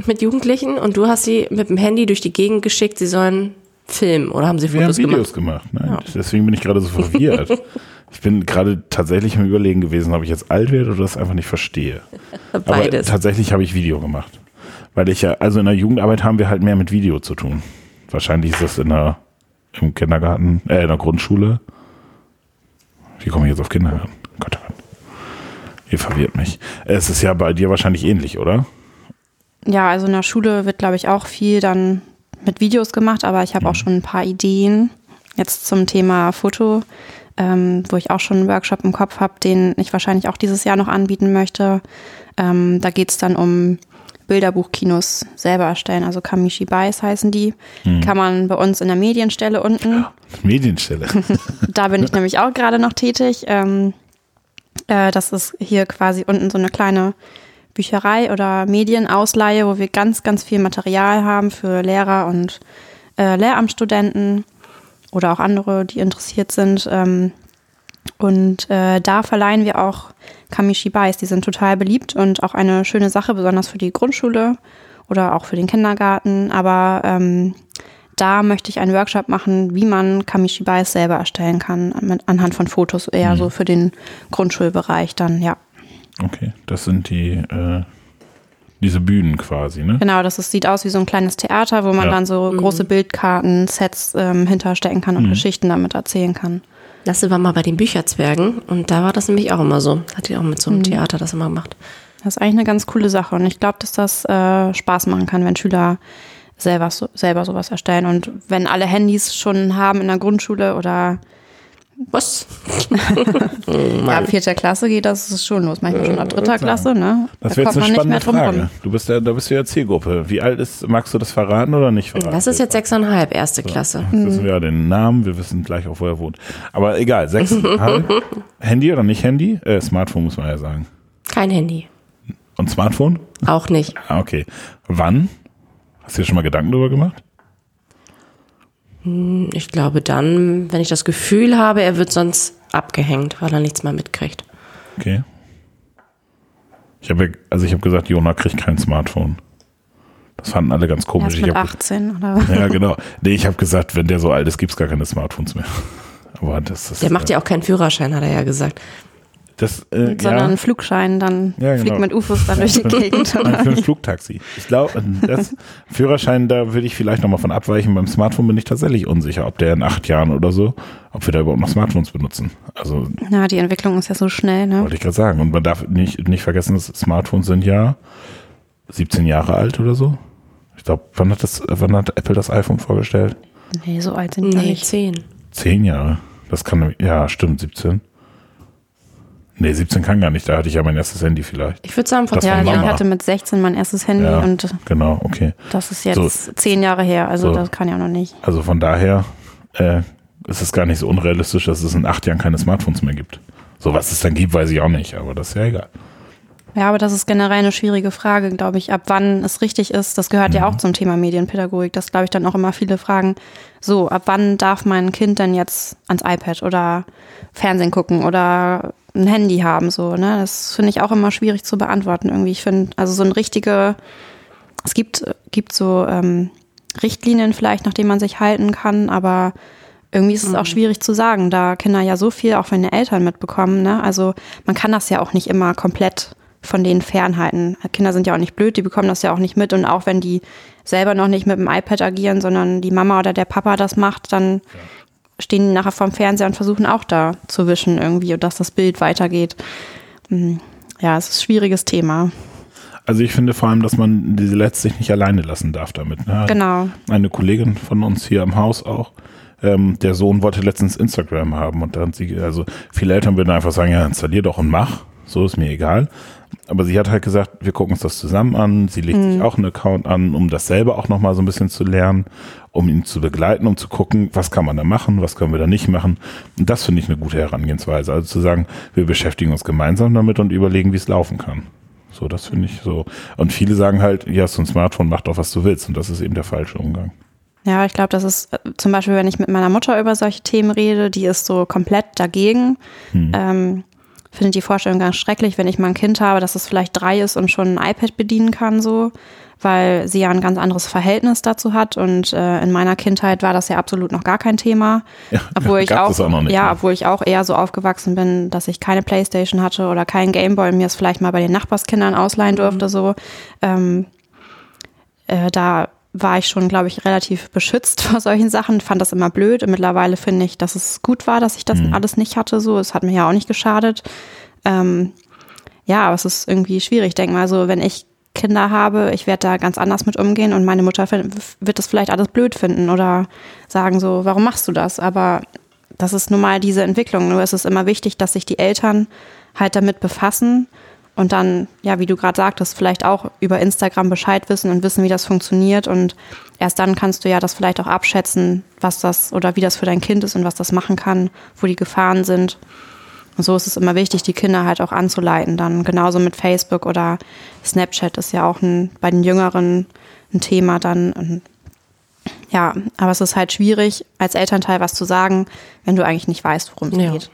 S1: mit Jugendlichen und du hast sie mit dem Handy durch die Gegend geschickt, sie sollen filmen oder haben sie
S2: Wir haben
S1: Fotos
S2: Videos
S1: gemacht?
S2: gemacht. Nein, Deswegen bin ich gerade so verwirrt. ich bin gerade tatsächlich im Überlegen gewesen, ob ich jetzt alt werde oder das einfach nicht verstehe. Aber
S1: Beides.
S2: tatsächlich habe ich Video gemacht. Weil ich ja, also in der Jugendarbeit haben wir halt mehr mit Video zu tun. Wahrscheinlich ist das in der, im Kindergarten, äh, in der Grundschule. Wie komme ich jetzt auf Kindergarten? Gott, oh Gott. Ihr verwirrt mich. Es ist ja bei dir wahrscheinlich ähnlich, oder?
S3: Ja, also in der Schule wird, glaube ich, auch viel dann mit Videos gemacht, aber ich habe auch schon ein paar Ideen jetzt zum Thema Foto, ähm, wo ich auch schon einen Workshop im Kopf habe, den ich wahrscheinlich auch dieses Jahr noch anbieten möchte. Ähm, da geht es dann um Bilderbuchkinos selber erstellen, also Kamishi Bais heißen die. Kann man bei uns in der Medienstelle unten.
S2: Medienstelle.
S3: Da bin ich nämlich auch gerade noch tätig. Ähm, äh, das ist hier quasi unten so eine kleine Bücherei oder Medienausleihe, wo wir ganz, ganz viel Material haben für Lehrer und äh, Lehramtsstudenten oder auch andere, die interessiert sind. Ähm, und äh, da verleihen wir auch Kamishibais. Die sind total beliebt und auch eine schöne Sache, besonders für die Grundschule oder auch für den Kindergarten. Aber ähm, da möchte ich einen Workshop machen, wie man Kamishibais selber erstellen kann, mit, anhand von Fotos, eher so für den Grundschulbereich dann, ja.
S2: Okay, das sind die, äh, diese Bühnen quasi, ne?
S3: Genau, das ist, sieht aus wie so ein kleines Theater, wo man
S2: Ja.
S3: dann so große Bildkarten, Sets ähm, hinterstecken kann und Geschichten damit erzählen kann.
S1: Lasse war mal bei den Bücherzwergen und da war das nämlich auch immer so. Hat die auch mit so einem Theater das immer gemacht.
S3: Das ist eigentlich eine ganz coole Sache und ich glaube, dass das äh, Spaß machen kann, wenn Schüler selber, so, selber sowas erstellen. Und wenn alle Handys schon haben in der Grundschule oder
S1: Was?
S3: ja, ab vierter Klasse geht das ist schon los, manchmal schon ab dritter Klasse, ne?
S2: Das
S3: da
S2: wäre jetzt
S3: kommt
S2: eine
S3: man nicht mehr
S2: spannende
S3: drum
S2: Frage. Du bist ja, da bist du ja Zielgruppe. Wie alt ist, magst du das verraten oder nicht verraten?
S1: Das ist jetzt sechseinhalb, erste Klasse.
S2: Jetzt wissen wir ja den Namen, wir wissen gleich auch, wo er wohnt. Aber egal, sechseinhalb. Handy oder nicht Handy? Äh, Smartphone muss man ja sagen.
S1: Kein Handy.
S2: Und Smartphone?
S1: Auch nicht.
S2: Ah, okay. Wann? Hast du dir schon mal Gedanken darüber gemacht?
S1: Ich glaube dann, wenn ich das Gefühl habe, er wird sonst abgehängt, weil er nichts mehr mitkriegt.
S2: Okay. Ich habe, also ich habe gesagt, Jona kriegt kein Smartphone. Das fanden alle ganz komisch.
S3: Erst
S2: Ich
S3: mit
S2: hab,
S3: 18 oder
S2: ja, genau. Nee, ich habe gesagt, wenn der so alt ist, gibt's gar keine Smartphones mehr. Aber das ist.
S1: Der macht ja auch keinen Führerschein, hat er ja gesagt.
S2: Das, äh,
S3: sondern
S2: ja.
S3: einen Flugschein, dann
S2: Ja, genau.
S3: fliegt mit UFOs dann durch die Gegend.
S2: Nein, für ein Flugtaxi. Ich glaube, das Führerschein, da würde ich vielleicht nochmal von abweichen. Beim Smartphone bin ich tatsächlich unsicher, ob der in acht Jahren oder so, ob wir da überhaupt noch Smartphones benutzen. Also
S3: Ja, die Entwicklung ist ja so schnell, ne?
S2: wollte ich gerade sagen. Und man darf nicht, nicht vergessen, dass Smartphones sind ja 17 Jahre alt oder so. Ich glaube, wann hat das, wann hat Apple das iPhone vorgestellt?
S3: Nee, so alt sind die
S1: Nee,
S3: nicht.
S1: zehn.
S2: Zehn Jahre. Das kann, ja, stimmt, 17. Nee, 17 kann gar nicht. Da hatte ich ja mein erstes Handy vielleicht.
S1: Ich würde sagen, vor
S3: ich
S1: Jahren.
S3: hatte mit 16 mein erstes Handy
S2: Ja,
S3: und
S2: genau, okay.
S3: das ist jetzt zehn Jahre her, also
S2: So.
S3: das kann ja noch nicht.
S2: Also von daher äh, ist es gar nicht so unrealistisch, dass es in acht Jahren keine Smartphones mehr gibt. So was es dann gibt, weiß ich auch nicht, aber das ist ja egal.
S3: Ja, aber das ist generell eine schwierige Frage, glaube ich, ab wann es richtig ist. Das gehört ja auch zum Thema Medienpädagogik, dass, glaube ich, dann auch immer viele fragen, so, ab wann darf mein Kind denn jetzt ans iPad oder Fernsehen gucken oder ein Handy haben, so, ne? Das finde ich auch immer schwierig zu beantworten irgendwie. Ich finde, also so ein richtige, es gibt, gibt so ähm, Richtlinien vielleicht, nach denen man sich halten kann, aber irgendwie ist es auch schwierig zu sagen, da Kinder ja so viel auch von den Eltern mitbekommen. Ne? Also man kann das ja auch nicht immer komplett von denen fernhalten. Kinder sind ja auch nicht blöd, die bekommen das ja auch nicht mit. Und auch wenn die selber noch nicht mit dem iPad agieren, sondern die Mama oder der Papa das macht, dann stehen die nachher vorm Fernseher und versuchen auch da zu wischen irgendwie und dass das Bild weitergeht. Hm. ja, es ist ein schwieriges Thema.
S2: Also ich finde vor allem, dass man diese letztlich nicht alleine lassen darf damit. Ne?
S3: Genau.
S2: Eine Kollegin von uns hier im Haus auch, ähm, der Sohn wollte letztens Instagram haben und dann sie, also viele Eltern würden einfach sagen, ja, installier doch und mach. So ist mir egal. Aber sie hat halt gesagt, wir gucken uns das zusammen an. Sie legt sich auch einen Account an, um das selber auch nochmal so ein bisschen zu lernen, um ihn zu begleiten, um zu gucken, was kann man da machen, was können wir da nicht machen. Und das finde ich eine gute Herangehensweise. Also zu sagen, wir beschäftigen uns gemeinsam damit und überlegen, wie es laufen kann. So, das finde ich so. Und viele sagen halt, ja, so ein Smartphone, mach doch, was du willst. Und das ist eben der falsche Umgang.
S3: Ja, ich glaube, das ist äh, zum Beispiel, wenn ich mit meiner Mutter über solche Themen rede, die ist so komplett dagegen. Ähm, findet die Vorstellung ganz schrecklich, wenn ich mal ein Kind habe, dass es vielleicht drei ist und schon ein iPad bedienen kann, so, weil sie ja ein ganz anderes Verhältnis dazu hat. Und äh, in meiner Kindheit war das ja absolut noch gar kein Thema.
S2: Ja,
S3: obwohl ich auch,
S2: auch nicht,
S3: ja,
S2: ne?
S3: obwohl ich auch eher so aufgewachsen bin, dass ich keine Playstation hatte oder keinen Gameboy und mir es vielleicht mal bei den Nachbarskindern ausleihen durfte, so. Ähm, äh, da war ich schon, glaube ich, relativ beschützt vor solchen Sachen, fand das immer blöd. Und mittlerweile finde ich, dass es gut war, dass ich das alles nicht hatte. So, es hat mir ja auch nicht geschadet. Ähm, ja, aber es ist irgendwie schwierig. Ich denke mal so, wenn ich Kinder habe, ich werde da ganz anders mit umgehen und meine Mutter wird das vielleicht alles blöd finden oder sagen so, warum machst du das? Aber das ist nun mal diese Entwicklung. Nur ist es immer wichtig, dass sich die Eltern halt damit befassen und dann, ja, wie du gerade sagtest, vielleicht auch über Instagram Bescheid wissen und wissen, wie das funktioniert. Und erst dann kannst du ja das vielleicht auch abschätzen, was das oder wie das für dein Kind ist und was das machen kann, wo die Gefahren sind. Und so ist es immer wichtig, die Kinder halt auch anzuleiten. Dann genauso mit Facebook oder Snapchat ist ja auch ein, bei den Jüngeren ein Thema dann. Und ja, aber es ist halt schwierig, als Elternteil was zu sagen, wenn du eigentlich nicht weißt, worum es
S1: Ja.
S3: geht.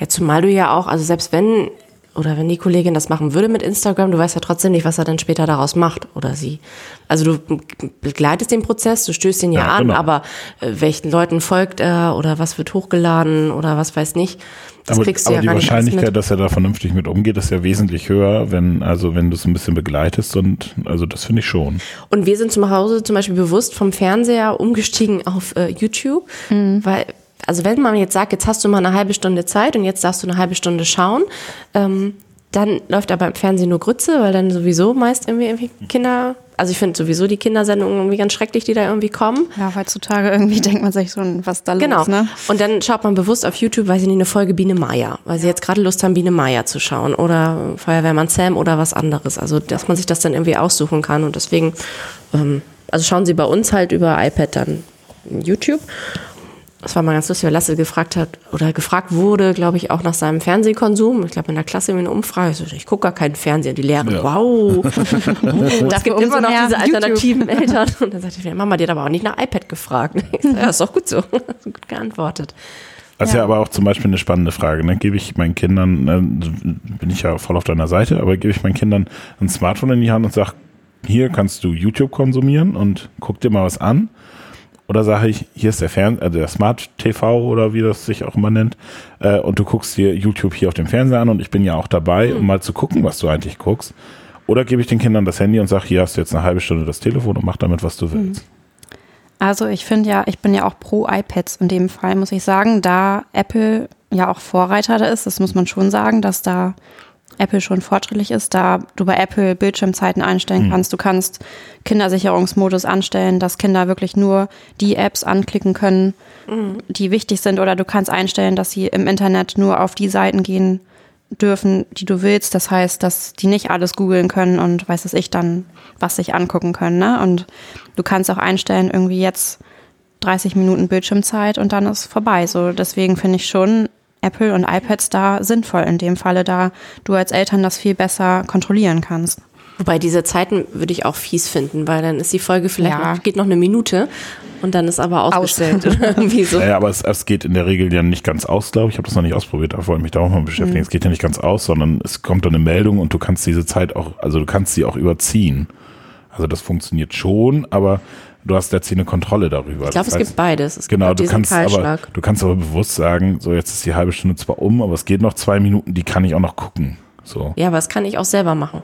S1: Ja, zumal du ja auch, also selbst wenn oder wenn die Kollegin das machen würde mit Instagram, du weißt ja trotzdem nicht, was er dann später daraus macht oder sie. Also du begleitest den Prozess, du stößt ihn ja,
S2: Ja,
S1: an,
S2: genau.
S1: aber äh, welchen Leuten folgt er oder was wird hochgeladen oder was weiß nicht. Das
S2: aber
S1: kriegst du
S2: aber
S1: ja
S2: die Wahrscheinlichkeit,
S1: mit.
S2: dass er da vernünftig mit umgeht, ist ja wesentlich höher, wenn, also wenn du es ein bisschen begleitest und also das finde ich schon.
S1: Und wir sind zu Hause zum Beispiel bewusst vom Fernseher umgestiegen auf äh, YouTube, weil, also wenn man jetzt sagt, jetzt hast du mal eine halbe Stunde Zeit und jetzt darfst du eine halbe Stunde schauen, ähm, dann läuft aber im Fernsehen nur Grütze, weil dann sowieso meist irgendwie, irgendwie Kinder, also ich finde sowieso die Kindersendungen irgendwie ganz schrecklich, die da irgendwie kommen.
S3: Ja, heutzutage irgendwie denkt man sich so, was da
S1: Genau.
S3: los, ne?
S1: Und dann schaut man bewusst auf YouTube, ich nicht, eine Folge Biene Meier, weil sie jetzt gerade Lust haben, Biene Meier zu schauen oder Feuerwehrmann Sam oder was anderes. Also, dass man sich das dann irgendwie aussuchen kann und deswegen, ähm, also schauen sie bei uns halt über iPad dann YouTube. Das war mal ganz lustig, weil Lasse gefragt hat oder gefragt wurde, glaube ich, auch nach seinem Fernsehkonsum. Ich glaube, in der Klasse irgendwie eine Umfrage. Ich, so, ich gucke gar keinen Fernseher. Die Lehrerin,
S2: Ja.
S1: wow. es
S3: Dafür
S1: gibt immer noch diese
S3: YouTube.
S1: alternativen Eltern. Und dann sagte ich, Mama, die hat aber auch nicht nach iPad gefragt. Ja, ist doch gut so. gut geantwortet.
S2: Das ist ja aber auch zum Beispiel eine spannende Frage. Ne? Gebe ich meinen Kindern, äh, bin ich ja voll auf deiner Seite, aber gebe ich meinen Kindern ein Smartphone in die Hand und sage, hier kannst du YouTube konsumieren und guck dir mal was an. Oder sage ich, hier ist der Fern also der Smart TV oder wie das sich auch immer nennt, äh, und du guckst dir YouTube hier auf dem Fernseher an und ich bin ja auch dabei, um mal zu gucken, was du eigentlich guckst. Oder gebe ich den Kindern das Handy und sage, hier hast du jetzt eine halbe Stunde das Telefon und mach damit, was du willst.
S3: Also ich finde ja, ich bin ja auch pro iPads in dem Fall, muss ich sagen, da Apple ja auch Vorreiter da ist, das muss man schon sagen, dass da Apple schon fortschrittlich ist, da du bei Apple Bildschirmzeiten einstellen kannst, du kannst Kindersicherungsmodus anstellen, dass Kinder wirklich nur die Apps anklicken können, die wichtig sind, oder du kannst einstellen, dass sie im Internet nur auf die Seiten gehen dürfen, die du willst. Das heißt, dass die nicht alles googeln können und weiß es ich dann, was sich angucken können. Ne? Und du kannst auch einstellen, irgendwie jetzt 30 Minuten Bildschirmzeit und dann ist vorbei. So, deswegen finde ich schon Apple und iPads da sinnvoll in dem Falle, da du als Eltern das viel besser kontrollieren kannst.
S1: Wobei diese Zeiten würde ich auch fies finden, weil dann ist die Folge vielleicht
S3: Ja.
S1: noch, geht noch eine Minute und dann ist aber ausgestellt oder irgendwie so.
S2: Naja, aber es, es geht in der Regel ja nicht ganz aus, glaube ich. Ich habe das noch nicht ausprobiert, da wollte ich mich da auch mal beschäftigen. Es geht ja nicht ganz aus, sondern es kommt dann eine Meldung und du kannst diese Zeit auch, also du kannst sie auch überziehen. Also das funktioniert schon, aber du hast jetzt hier eine Kontrolle darüber.
S1: Ich glaube, es gibt beides. Es gibt
S2: Genau,
S1: auch
S2: du kannst, aber,
S1: Kahlschlag.
S2: du kannst aber bewusst sagen, so jetzt ist die halbe Stunde zwar um, aber es geht noch zwei Minuten, die kann ich auch noch gucken. So.
S1: Ja, aber das kann ich auch selber machen.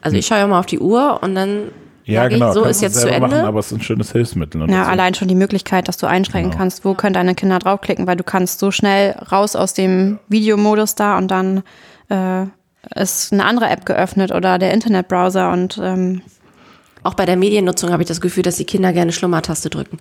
S1: Also ich schaue ja mal auf die Uhr und dann
S2: Ja,
S1: sage
S2: genau.
S1: ich, so
S2: kannst
S1: ist
S2: du
S1: jetzt zu
S2: selber
S1: Ende.
S2: Machen, aber es ist ein schönes Hilfsmittel. Und
S3: Ja,
S2: dazu-
S3: allein schon die Möglichkeit, dass du einschränken
S2: Genau.
S3: kannst, wo können deine Kinder draufklicken, weil du kannst so schnell raus aus dem Videomodus da und dann äh, ist eine andere App geöffnet oder der Internetbrowser und ähm,
S1: Auch bei der Mediennutzung habe ich das Gefühl, dass die Kinder gerne Schlummertaste drücken.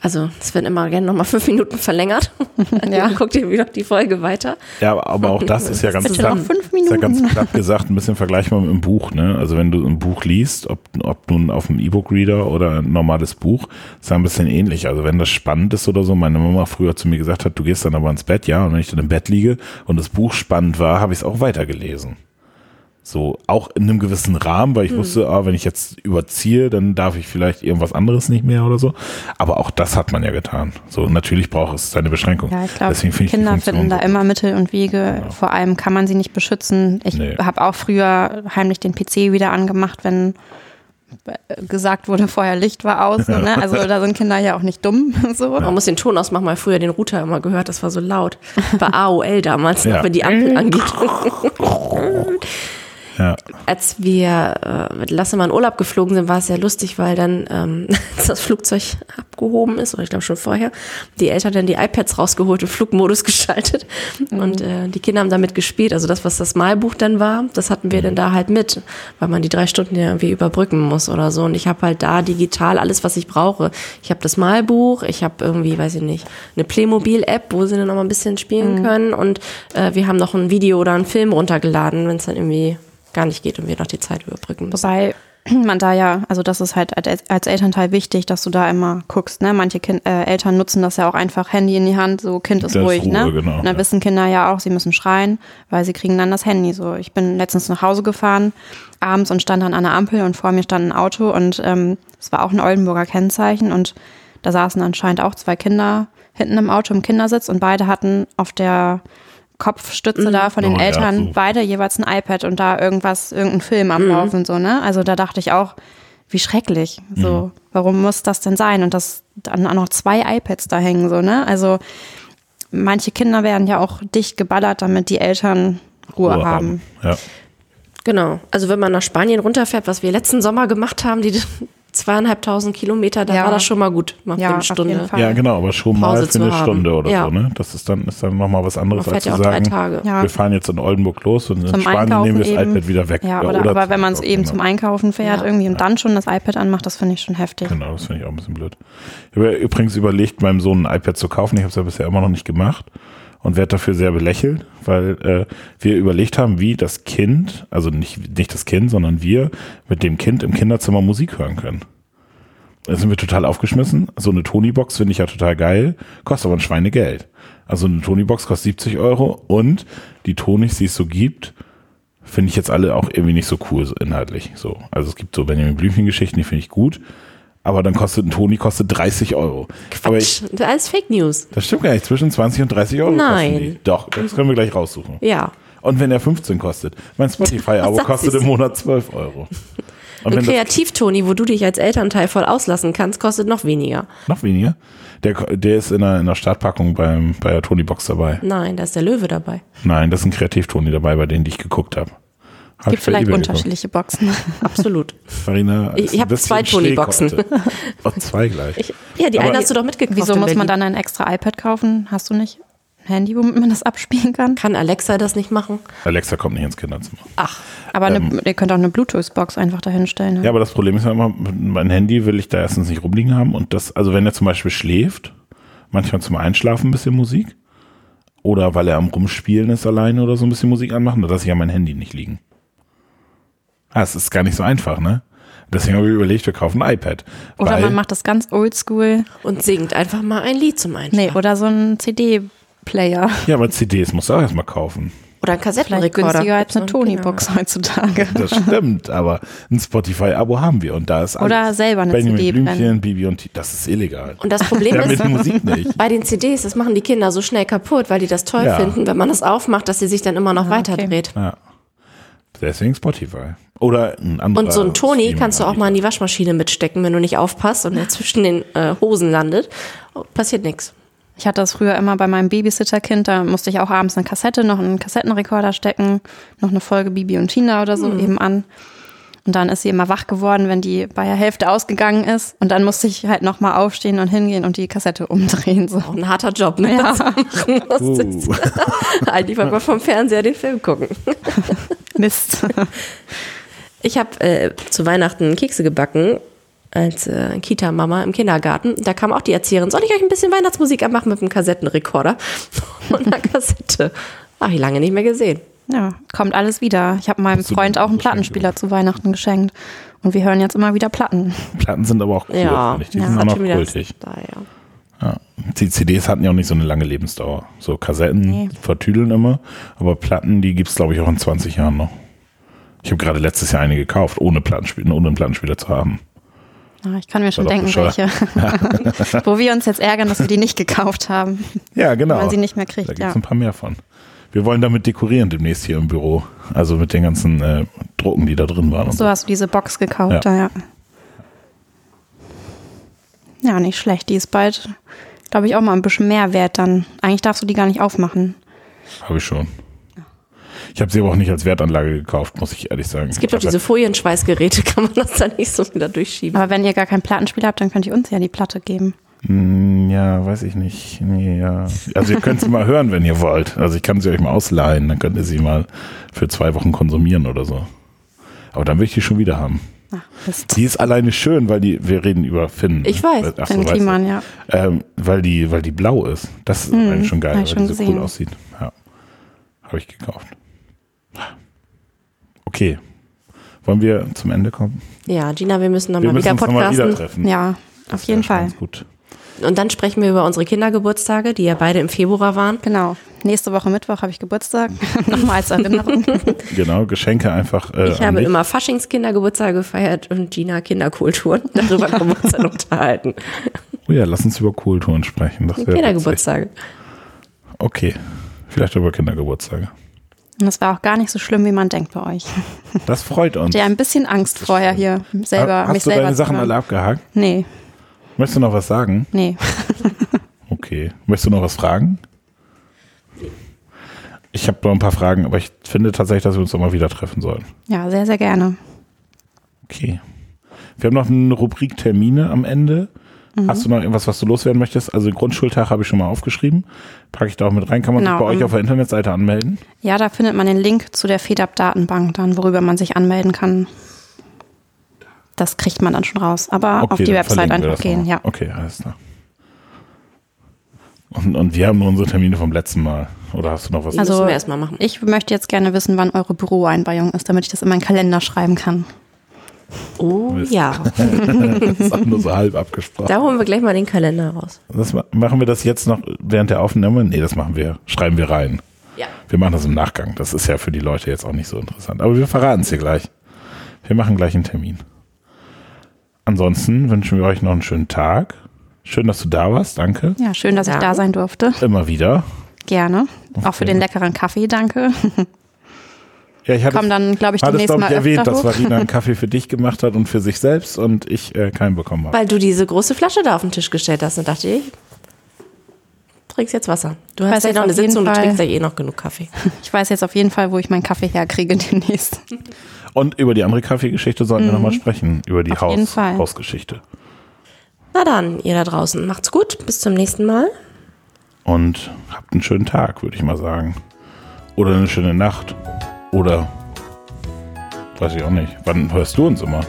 S1: Also es wird immer gerne nochmal fünf Minuten verlängert.
S3: Ja.
S1: Dann guckt ihr wieder die Folge weiter.
S2: Ja, aber auch das ist ja ganz knapp, ist ja ganz
S3: Minuten.
S2: knapp gesagt ein bisschen vergleichbar mit dem Buch. Ne? Also wenn du ein Buch liest, ob, ob nun auf dem E-Book-Reader oder ein normales Buch, ist ja ein bisschen ähnlich. Also wenn das spannend ist oder so, meine Mama früher zu mir gesagt hat, du gehst dann aber ins Bett, ja, und wenn ich dann im Bett liege und das Buch spannend war, habe ich es auch weitergelesen. So, auch in einem gewissen Rahmen, weil ich wusste, ah, wenn ich jetzt überziehe, dann darf ich vielleicht irgendwas anderes nicht mehr oder so. Aber auch das hat man ja getan. So, natürlich braucht es seine Beschränkung.
S3: Ja, ich glaube,
S2: Deswegen finde ich die
S3: Kinder finden da immer Mittel und Wege. Vor allem kann man sie nicht beschützen. Ich
S2: Nee.
S3: habe auch früher heimlich den PC wieder angemacht, wenn äh, gesagt wurde, vorher Licht war aus. Ne? Also da sind Kinder ja auch nicht dumm. So.
S1: Man muss den Ton ausmachen, weil früher den Router immer gehört, das war so laut. Bei AOL damals, noch,
S2: Ja.
S1: wenn die Ampel angeht.
S2: Ja.
S1: Als wir äh, mit Lasse mal in Urlaub geflogen sind, war es sehr lustig, weil dann, ähm, das Flugzeug abgehoben ist, oder ich glaube schon vorher, die Eltern dann die iPads rausgeholt und Flugmodus geschaltet. Und äh, die Kinder haben damit gespielt. Also das, was das Malbuch dann war, das hatten wir dann da halt mit, weil man die drei Stunden ja irgendwie überbrücken muss oder so. Und ich habe halt da digital alles, was ich brauche. Ich habe das Malbuch, ich habe irgendwie, weiß ich nicht, eine Playmobil-App, wo sie dann noch mal ein bisschen spielen können. Und äh, wir haben noch ein Video oder einen Film runtergeladen, wenn es dann irgendwie gar nicht geht und wir noch die Zeit überbrücken müssen.
S3: Wobei man da ja, also das ist halt als, Elternteil wichtig, dass du da immer guckst. Ne? Manche kind, äh, Eltern nutzen das ja auch einfach Handy in die Hand, so Kind ist
S2: Das ist
S3: ruhig.
S2: Ruhe,
S3: ne?
S2: genau,
S3: und dann
S2: ja.
S3: wissen Kinder ja auch, sie müssen schreien, weil sie kriegen dann das Handy. So, ich bin letztens nach Hause gefahren abends und stand dann an der Ampel und vor mir stand ein Auto und ähm, es war auch ein Oldenburger Kennzeichen und da saßen anscheinend auch zwei Kinder hinten im Auto im Kindersitz und beide hatten auf der Kopfstütze da von den
S2: Oh ja,
S3: Eltern
S2: so.
S3: beide jeweils ein iPad und da irgendwas, irgendein Film am Laufen, so, ne? Also da dachte ich auch, wie schrecklich. So, warum muss das denn sein? Und dass dann auch noch zwei iPads da hängen, so, ne? Also manche Kinder werden ja auch dicht geballert, damit die Eltern Ruhe,
S2: Ruhe
S3: haben.
S2: Ja.
S1: Genau. Also wenn man nach Spanien runterfährt, was wir letzten Sommer gemacht haben, die zweieinhalbtausend Kilometer, da
S3: Ja.
S1: war das schon mal gut. Mal für
S3: Ja,
S1: eine
S3: auf
S1: Stunde.
S3: jeden Fall.
S2: ja, genau, aber schon mal
S1: Pause
S2: für
S1: zu
S2: eine
S1: haben.
S2: Stunde oder
S1: Ja.
S2: so, ne? Das ist dann, ist dann nochmal was anderes, als zu
S1: ja auch drei
S2: sagen,
S1: Tage.
S3: Ja.
S2: wir fahren jetzt in Oldenburg los und in
S3: Zum
S2: Spanien
S3: Einkaufen
S2: nehmen wir das
S3: eben.
S2: iPad wieder weg.
S3: Ja, oder, aber wenn man es eben zum
S2: genau.
S3: Einkaufen fährt,
S1: Ja.
S3: irgendwie und dann schon das iPad anmacht, das finde ich schon heftig.
S2: Genau, das finde ich auch ein bisschen blöd. Ich habe ja übrigens überlegt, meinem Sohn ein iPad zu kaufen. Ich habe es ja bisher immer noch nicht gemacht und werde dafür sehr belächelt, weil äh, wir überlegt haben, wie das Kind, also nicht, nicht das Kind, sondern wir mit dem Kind im Kinderzimmer Musik hören können. Da sind wir total aufgeschmissen. So eine Tony-Box finde ich ja total geil, kostet aber ein Schweinegeld. Also eine Tony-Box kostet 70 Euro und die Tonis, die es so gibt, finde ich jetzt alle auch irgendwie nicht so cool inhaltlich. So, also es gibt so Benjamin Blümchen-Geschichten, die finde ich gut, aber dann kostet ein Toni kostet 30 Euro. Aber ich,
S1: Quatsch. Das ist alles Fake News.
S2: das stimmt gar nicht. Zwischen 20 und 30 Euro
S1: Nein.
S2: kosten die. Doch, das können wir gleich raussuchen.
S1: Ja.
S2: Und wenn er 15 kostet, mein Spotify-Abo kostet im? Monat 12 Euro. Und
S1: Ein Kreativtoni, wo du dich als Elternteil voll auslassen kannst, kostet noch weniger.
S2: noch weniger, der, der ist in der, in der Startpackung beim, bei der Tony-Box dabei.
S1: Nein, da ist der Löwe dabei.
S2: Nein, das ist ein Kreativ-Toni dabei, bei denen die ich geguckt habe. Hab
S3: Gibt vielleicht
S2: eBay
S3: unterschiedliche Boxen.
S1: Absolut.
S2: Farina
S1: Ich-
S2: ist
S1: ich
S2: ein
S1: hab
S2: bisschen
S1: zwei
S2: heute. Oh, zwei gleich.
S1: Ich, ja, die
S2: Aber-
S1: eine hast du doch mitgekauft.
S3: Wieso muss man dann ein extra iPad kaufen? Hast du nicht ein Handy, womit man das abspielen kann?
S1: Kann Alexa das nicht machen?
S2: Alexa kommt nicht ins Kinderzimmer.
S1: Ach,
S3: Aber eine, ihr könnt auch eine Bluetooth-Box einfach dahinstellen. Ne?
S2: Ähm. Ja, aber das Problem ist ja immer, mein Handy will ich da erstens nicht rumliegen haben und das, also wenn er zum Beispiel schläft, manchmal zum Einschlafen ein bisschen Musik oder weil er am Rumspielen ist alleine oder so ein bisschen Musik anmachen, da lasse ich ja mein Handy nicht liegen. Ah, es ist gar nicht so einfach, ne? Deswegen habe ich überlegt, wir kaufen ein iPad.
S3: Oder man macht das ganz oldschool.
S1: und singt einfach mal ein Lied zum Einschlafen.
S3: Nee, oder so ein CD-Player.
S2: ja, aber CDs musst du auch erstmal kaufen.
S1: Oder ein Kassettenrekorder.
S3: günstiger als eine Tony-Box heutzutage.
S2: Das stimmt, aber ein Spotify-Abo haben wir und da ist alles.
S3: Oder selber eine
S2: Benjamin
S3: CD brennen.
S2: Blümchen, Bibi und T das ist illegal.
S1: Und das Problem
S2: Ja,
S1: ist, bei den CDs, das machen die Kinder so schnell kaputt, weil die das toll
S2: Ja.
S1: finden, wenn man das aufmacht, dass sie sich dann immer noch
S3: Ah,
S1: weiterdreht.
S2: Ja. Deswegen Spotify. Oder ein anderer.
S1: Und so ein Toni kannst du auch mal in die Waschmaschine mitstecken, wenn du nicht aufpasst und er zwischen den äh, Hosen landet. Passiert nichts.
S3: Ich hatte das früher immer bei meinem Babysitter-Kind, da musste ich auch abends eine Kassette, noch einen Kassettenrekorder stecken, noch eine Folge Bibi und Tina oder so eben an. Und dann ist sie immer wach geworden, wenn die bei der Hälfte ausgegangen ist. Und dann musste ich halt nochmal aufstehen und hingehen und die Kassette umdrehen. So.
S1: Auch ein harter Job, ne?
S3: Ja.
S2: Uh.
S1: Eigentlich wollte man vom Fernseher den Film gucken.
S3: Mist.
S1: Ich habe äh, zu Weihnachten Kekse gebacken als äh, Kita-Mama im Kindergarten. Da kam auch die Erzieherin, soll ich euch ein bisschen Weihnachtsmusik anmachen mit einem Kassettenrekorder und einer Kassette? Ach, ich lange nicht mehr gesehen.
S3: Ja, kommt alles wieder. Ich habe meinem Freund auch einen Plattenspieler zu Weihnachten geschenkt. Und wir hören jetzt immer wieder Platten.
S2: Platten sind aber auch cool,
S1: Ja,
S2: finde ich. Die
S3: ja,
S2: sind auch
S1: hat
S2: noch kultig.
S1: Da, ja.
S2: Ja. Die CDs hatten ja auch nicht so eine lange Lebensdauer. So Kassetten
S3: Nee.
S2: vertüdeln immer, aber Platten, die gibt's glaube ich auch in 20 Jahren noch. Ich habe gerade letztes Jahr eine gekauft, ohne Plattenspieler, ohne einen Plattenspieler zu haben.
S3: Ja, ich kann mir schon denken,
S2: bescheuert.
S3: welche. Wo wir uns jetzt ärgern, dass wir die nicht gekauft haben.
S2: Ja, genau.
S3: man sie nicht mehr
S2: Da
S3: kriegt,
S2: gibt's
S3: ja.
S2: ein paar mehr von. Wir wollen damit dekorieren demnächst hier im Büro. Also mit den ganzen äh, Drucken, die da drin waren. Und
S3: So hast du diese Box gekauft,
S2: Ja.
S3: da, ja. Ja, nicht schlecht. Die ist bald, glaube ich, auch mal ein bisschen mehr wert dann. Eigentlich darfst du die gar nicht aufmachen.
S2: Habe ich schon. Ich habe sie aber auch nicht als Wertanlage gekauft, muss ich ehrlich sagen.
S1: Es gibt doch diese Folienschweißgeräte, kann man das dann nicht so wieder durchschieben.
S3: Aber wenn ihr gar keinen Plattenspieler habt, dann könnt ihr uns ja die Platte geben.
S2: Hm, Ja, weiß ich nicht. Nee, ja. Also ihr könnt sie mal hören, wenn ihr wollt. Also ich kann sie euch mal ausleihen, dann könnt ihr sie mal für zwei Wochen konsumieren oder so. Aber dann will ich die schon wieder haben.
S3: Ach.
S2: Die ist alleine schön, weil die, wir reden über Finn.
S1: Ich weiß,
S2: Ach so,
S3: Finn. Kliman, ja.
S2: Ähm, weil die, weil die blau ist. Das ist
S3: Hm,
S2: eigentlich schon geil, weil
S3: ich
S2: die
S3: schon
S2: so cool
S3: gesehen.
S2: aussieht. Ja. Habe ich gekauft. Okay. Wollen wir zum Ende kommen?
S1: Ja, Gina, wir müssen
S2: Wir
S1: nochmal wieder
S2: uns nochmal wieder
S1: podcasten.
S2: treffen.
S3: Ja, auf jeden
S2: Das wär
S3: Fall.
S2: Gut.
S1: Und dann sprechen wir über unsere Kindergeburtstage, die ja beide im Februar waren.
S3: Genau. Nächste Woche Mittwoch habe ich Geburtstag. Nochmal als Erinnerung.
S2: Genau, Geschenke einfach. Äh,
S1: Ich
S2: an
S1: habe
S2: dich.
S1: immer Faschings-Kindergeburtstage gefeiert und Gina Kinderkulturen. Darüber können wir uns dann unterhalten.
S2: Oh ja, lass uns über Kulturen sprechen. Das wäre witzig.
S1: Kindergeburtstage.
S2: Okay, vielleicht über Kindergeburtstage.
S3: Und das war auch gar nicht so schlimm, wie man denkt bei euch.
S2: Das freut uns.
S3: Ich hatte ein bisschen Angst vorher hier, selber,
S2: Hast
S3: mich
S2: du
S3: selber
S2: deine Sachen alle abgehakt?
S3: Nee,
S2: Möchtest du noch was sagen?
S3: nee.
S2: Okay. Möchtest du noch was fragen? Ich habe noch ein paar Fragen, aber ich finde tatsächlich, dass wir uns noch mal wieder treffen sollen.
S3: Ja, sehr, sehr gerne.
S2: Okay. Wir haben noch eine Rubrik Termine am Ende.
S3: Mhm.
S2: Hast du noch irgendwas, was du loswerden möchtest? Also Grundschultag habe ich schon mal aufgeschrieben. Packe ich da auch mit rein. Kann man
S3: Genau,
S2: sich bei euch
S3: ähm,
S2: auf der Internetseite anmelden?
S3: Ja, da findet man den Link zu der FEDAP-Datenbank dann, worüber man sich anmelden kann. Das kriegt man dann schon raus. Aber auf die Website einfach gehen, ja.
S2: Okay, alles klar. Und, und wir haben nur unsere Termine vom letzten Mal. Oder hast du noch was?
S3: Also-
S1: müssen wir erstmal machen.
S3: Ich möchte jetzt gerne wissen, wann eure Büroeinweihung ist, damit ich das in meinen Kalender schreiben kann.
S1: Oh
S2: Mist.
S1: ja,
S2: das ist auch nur so halb abgesprochen.
S1: da holen wir gleich mal den Kalender raus.
S2: Das, ma- machen wir das jetzt noch während der Aufnahme? Nee, das machen wir. Schreiben wir rein.
S1: Ja.
S2: Wir machen das im Nachgang. Das ist ja für die Leute jetzt auch nicht so interessant. Aber wir verraten es dir gleich. Wir machen gleich einen Termin. Ansonsten wünschen wir euch noch einen schönen Tag. Schön, dass du da warst. Danke.
S3: Ja, schön, dass ich
S1: Danke.
S3: da sein durfte.
S2: Immer wieder.
S3: Gerne. Auch für
S2: Okay.
S3: den leckeren Kaffee, danke.
S2: Ja, ich hatte,
S3: Komm dann, glaube ich,
S2: hatte es,
S3: demnächst
S2: glaube
S3: mal
S2: ich, erwähnt,
S3: öfter
S2: dass
S3: hoch.
S2: Farina einen Kaffee für dich gemacht hat und für sich selbst und ich äh, keinen bekommen habe.
S1: Weil du diese große Flasche da auf den Tisch gestellt hast, und dachte ich, trinkst jetzt Wasser. Du
S3: Weiß
S1: hast ja noch eine Sitzung, du
S3: Fall-
S1: trinkst ja eh noch genug Kaffee.
S3: Ich weiß jetzt auf jeden Fall, wo ich meinen Kaffee herkriege demnächst.
S2: Und über die andere Kaffeegeschichte sollten wir nochmal sprechen. Über die
S3: Mhm. Auf
S2: Haus. Hausgeschichte.
S1: Na dann, ihr da draußen, macht's gut. Bis zum nächsten Mal.
S2: Und habt einen schönen Tag, würde ich mal sagen. Oder eine schöne Nacht. Oder weiß ich auch nicht. Wann hörst du uns immer?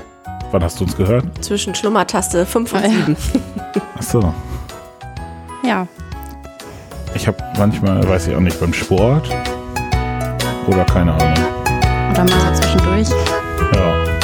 S2: Wann hast du uns gehört?
S1: Zwischen Schlummertaste 5 und
S3: Ah, ja.
S1: 7.
S2: Ach so.
S3: Ja,
S2: Ich habe manchmal, weiß ich auch nicht, beim Sport. Oder keine Ahnung.
S3: oder mal so zwischendurch.
S2: Ja.